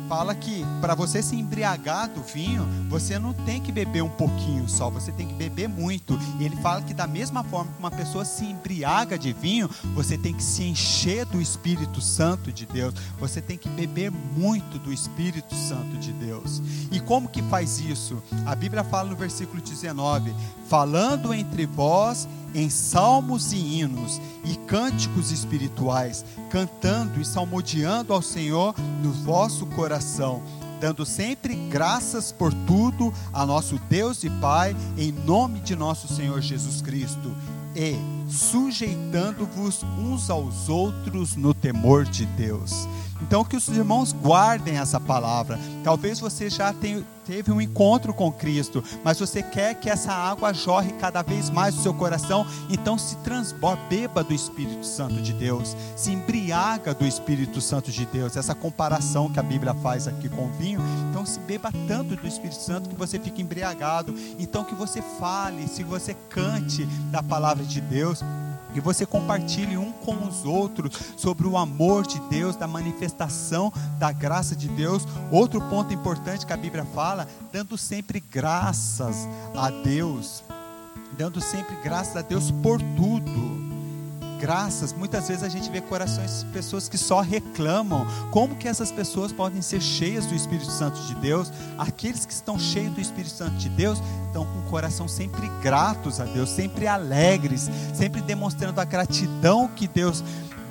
fala que para você se embriagar do vinho, você não tem que beber um pouquinho só, você tem que beber muito. E ele fala que da mesma forma que uma pessoa se embriaga de vinho, você tem que se encher do Espírito Santo de Deus. Você tem que beber muito do Espírito Santo de Deus. E como que faz isso? A Bíblia fala no versículo 19: falando entre vós em salmos e hinos e cânticos espirituais, cantando e salmodiando ao Senhor no vosso coração, dando sempre graças por tudo a nosso Deus e Pai, em nome de nosso Senhor Jesus Cristo, e sujeitando-vos uns aos outros no temor de Deus. Então, que os irmãos guardem essa palavra. Talvez você já tenha, teve um encontro com Cristo, mas você quer que essa água jorre cada vez mais no seu coração, então se transborda, beba do Espírito Santo de Deus, se embriaga do Espírito Santo de Deus. Essa comparação que a Bíblia faz aqui com o vinho, então se beba tanto do Espírito Santo que você fique embriagado. Então que você fale, se você cante da palavra de Deus, que você compartilhe um com os outros sobre o amor de Deus, da manifestação da graça de Deus. Outro ponto importante que a Bíblia fala, dando sempre graças a Deus, dando sempre graças a Deus por tudo graças. Muitas vezes a gente vê corações de pessoas que só reclamam. Como que essas pessoas podem ser cheias do Espírito Santo de Deus? Aqueles que estão cheios do Espírito Santo de Deus estão com o coração sempre gratos a Deus, sempre alegres, sempre demonstrando a gratidão que Deus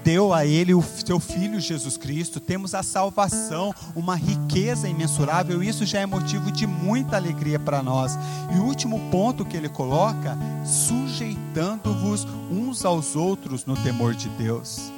deu a ele o seu filho Jesus Cristo, temos a salvação, uma riqueza imensurável, isso já é motivo de muita alegria para nós. E o último ponto que ele coloca, sujeitando-vos uns aos outros no temor de Deus.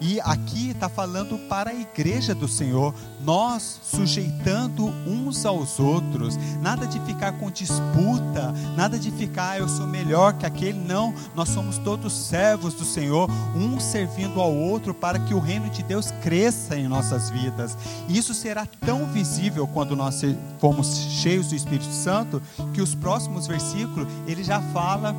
E aqui está falando para a igreja do Senhor, nós sujeitando uns aos outros, nada de ficar com disputa, nada de ficar, ah, eu sou melhor que aquele, não, nós somos todos servos do Senhor, um servindo ao outro para que o reino de Deus cresça em nossas vidas. E isso será tão visível quando nós formos cheios do Espírito Santo, que os próximos versículos ele já fala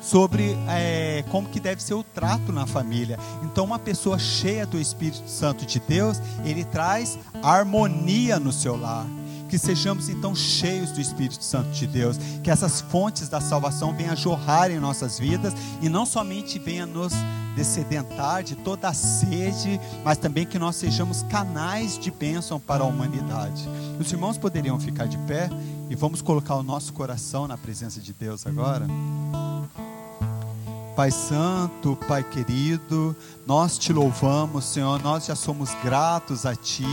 sobre é, como que deve ser o trato na família. Então, uma pessoa cheia do Espírito Santo de Deus, ele traz harmonia no seu lar. Que sejamos então cheios do Espírito Santo de Deus, que essas fontes da salvação venham a jorrar em nossas vidas e não somente venham nos descedentar de toda a sede, mas também que nós sejamos canais de bênção para a humanidade. Os irmãos poderiam ficar de pé e vamos colocar o nosso coração na presença de Deus agora? Pai Santo, Pai querido, nós te louvamos, Senhor, nós já somos gratos a Ti,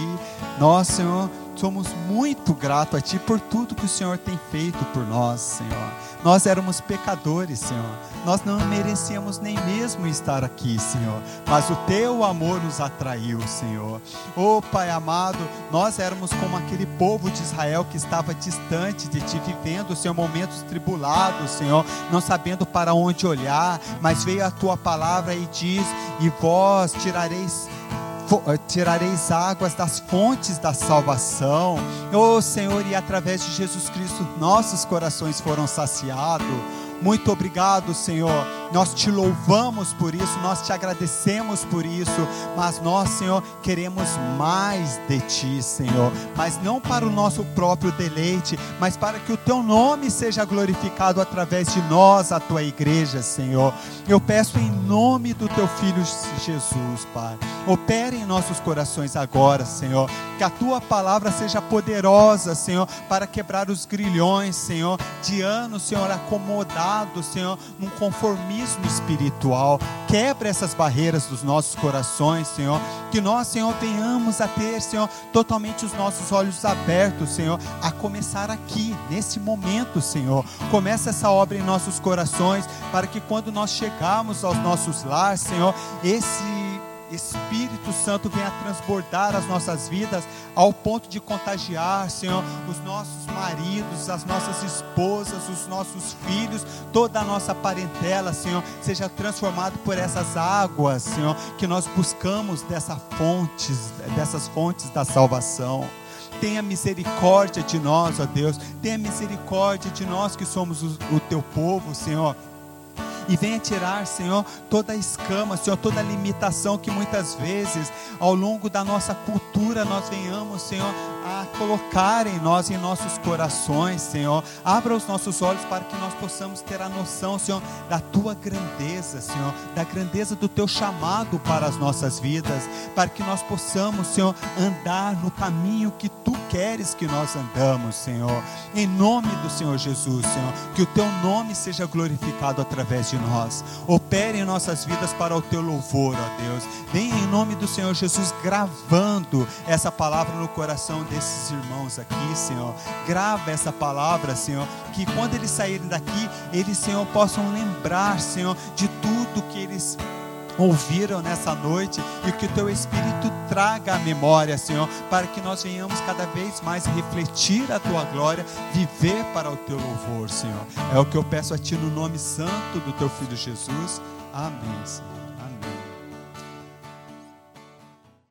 nós, Senhor, somos muito gratos a Ti por tudo que o Senhor tem feito por nós, Senhor. Nós éramos pecadores, Senhor. Nós não merecíamos nem mesmo estar aqui, Senhor. Mas o Teu amor nos atraiu, Senhor. Oh, Pai amado, nós éramos como aquele povo de Israel que estava distante de Ti, vivendo, Senhor, momentos tribulados, Senhor, não sabendo para onde olhar. Mas veio a Tua palavra e diz: E vós tirareis eh, tirareis águas das fontes da salvação. Oh Senhor, e através de Jesus Cristo nossos corações foram saciados. Muito obrigado, Senhor. Nós te louvamos por isso, nós te agradecemos por isso, mas nós, Senhor, queremos mais de ti, Senhor. Mas não para o nosso próprio deleite, mas para que o teu nome seja glorificado através de nós, a tua igreja, Senhor. Eu peço em nome do teu filho Jesus, Pai. Opere em nossos corações agora, Senhor. Que a tua palavra seja poderosa, Senhor, para quebrar os grilhões, Senhor, de anos, Senhor, acomodados Senhor, num conformismo espiritual. Quebra essas barreiras dos nossos corações, Senhor. Que nós, Senhor, venhamos a ter, Senhor, totalmente os nossos olhos abertos, Senhor, a começar aqui, nesse momento, Senhor. Começa essa obra em nossos corações, para que quando nós chegarmos aos nossos lares, Senhor, esse Espírito Santo venha transbordar as nossas vidas ao ponto de contagiar, Senhor, os nossos maridos, as nossas esposas, os nossos filhos, toda a nossa parentela, Senhor, seja transformado por essas águas, Senhor, que nós buscamos dessa fontes, dessas fontes da salvação. Tenha misericórdia de nós, ó Deus. Tenha misericórdia de nós que somos o, o teu povo, Senhor e venha tirar, Senhor, toda a escama, Senhor, toda a limitação que muitas vezes ao longo da nossa cultura nós venhamos, Senhor, a colocar em nós, em nossos corações, Senhor. Abra os nossos olhos para que nós possamos ter a noção, Senhor, da tua grandeza, Senhor, da grandeza do teu chamado para as nossas vidas, para que nós possamos, Senhor, andar no caminho que tu queres que nós andamos, Senhor. Em nome do Senhor Jesus, Senhor, que o teu nome seja glorificado através de nós. Opere em nossas vidas para o teu louvor, ó Deus. Venha em nome do Senhor Jesus gravando essa palavra no coração desses irmãos aqui, Senhor. Grava essa palavra, Senhor, que quando eles saírem daqui, eles, Senhor, possam lembrar, Senhor, de tudo que eles ouviram nessa noite e que o teu Espírito traga a memória, Senhor, para que nós venhamos cada vez mais refletir a tua glória, viver para o teu louvor, Senhor. É o que eu peço a ti no nome santo do teu filho Jesus. Amém, Senhor.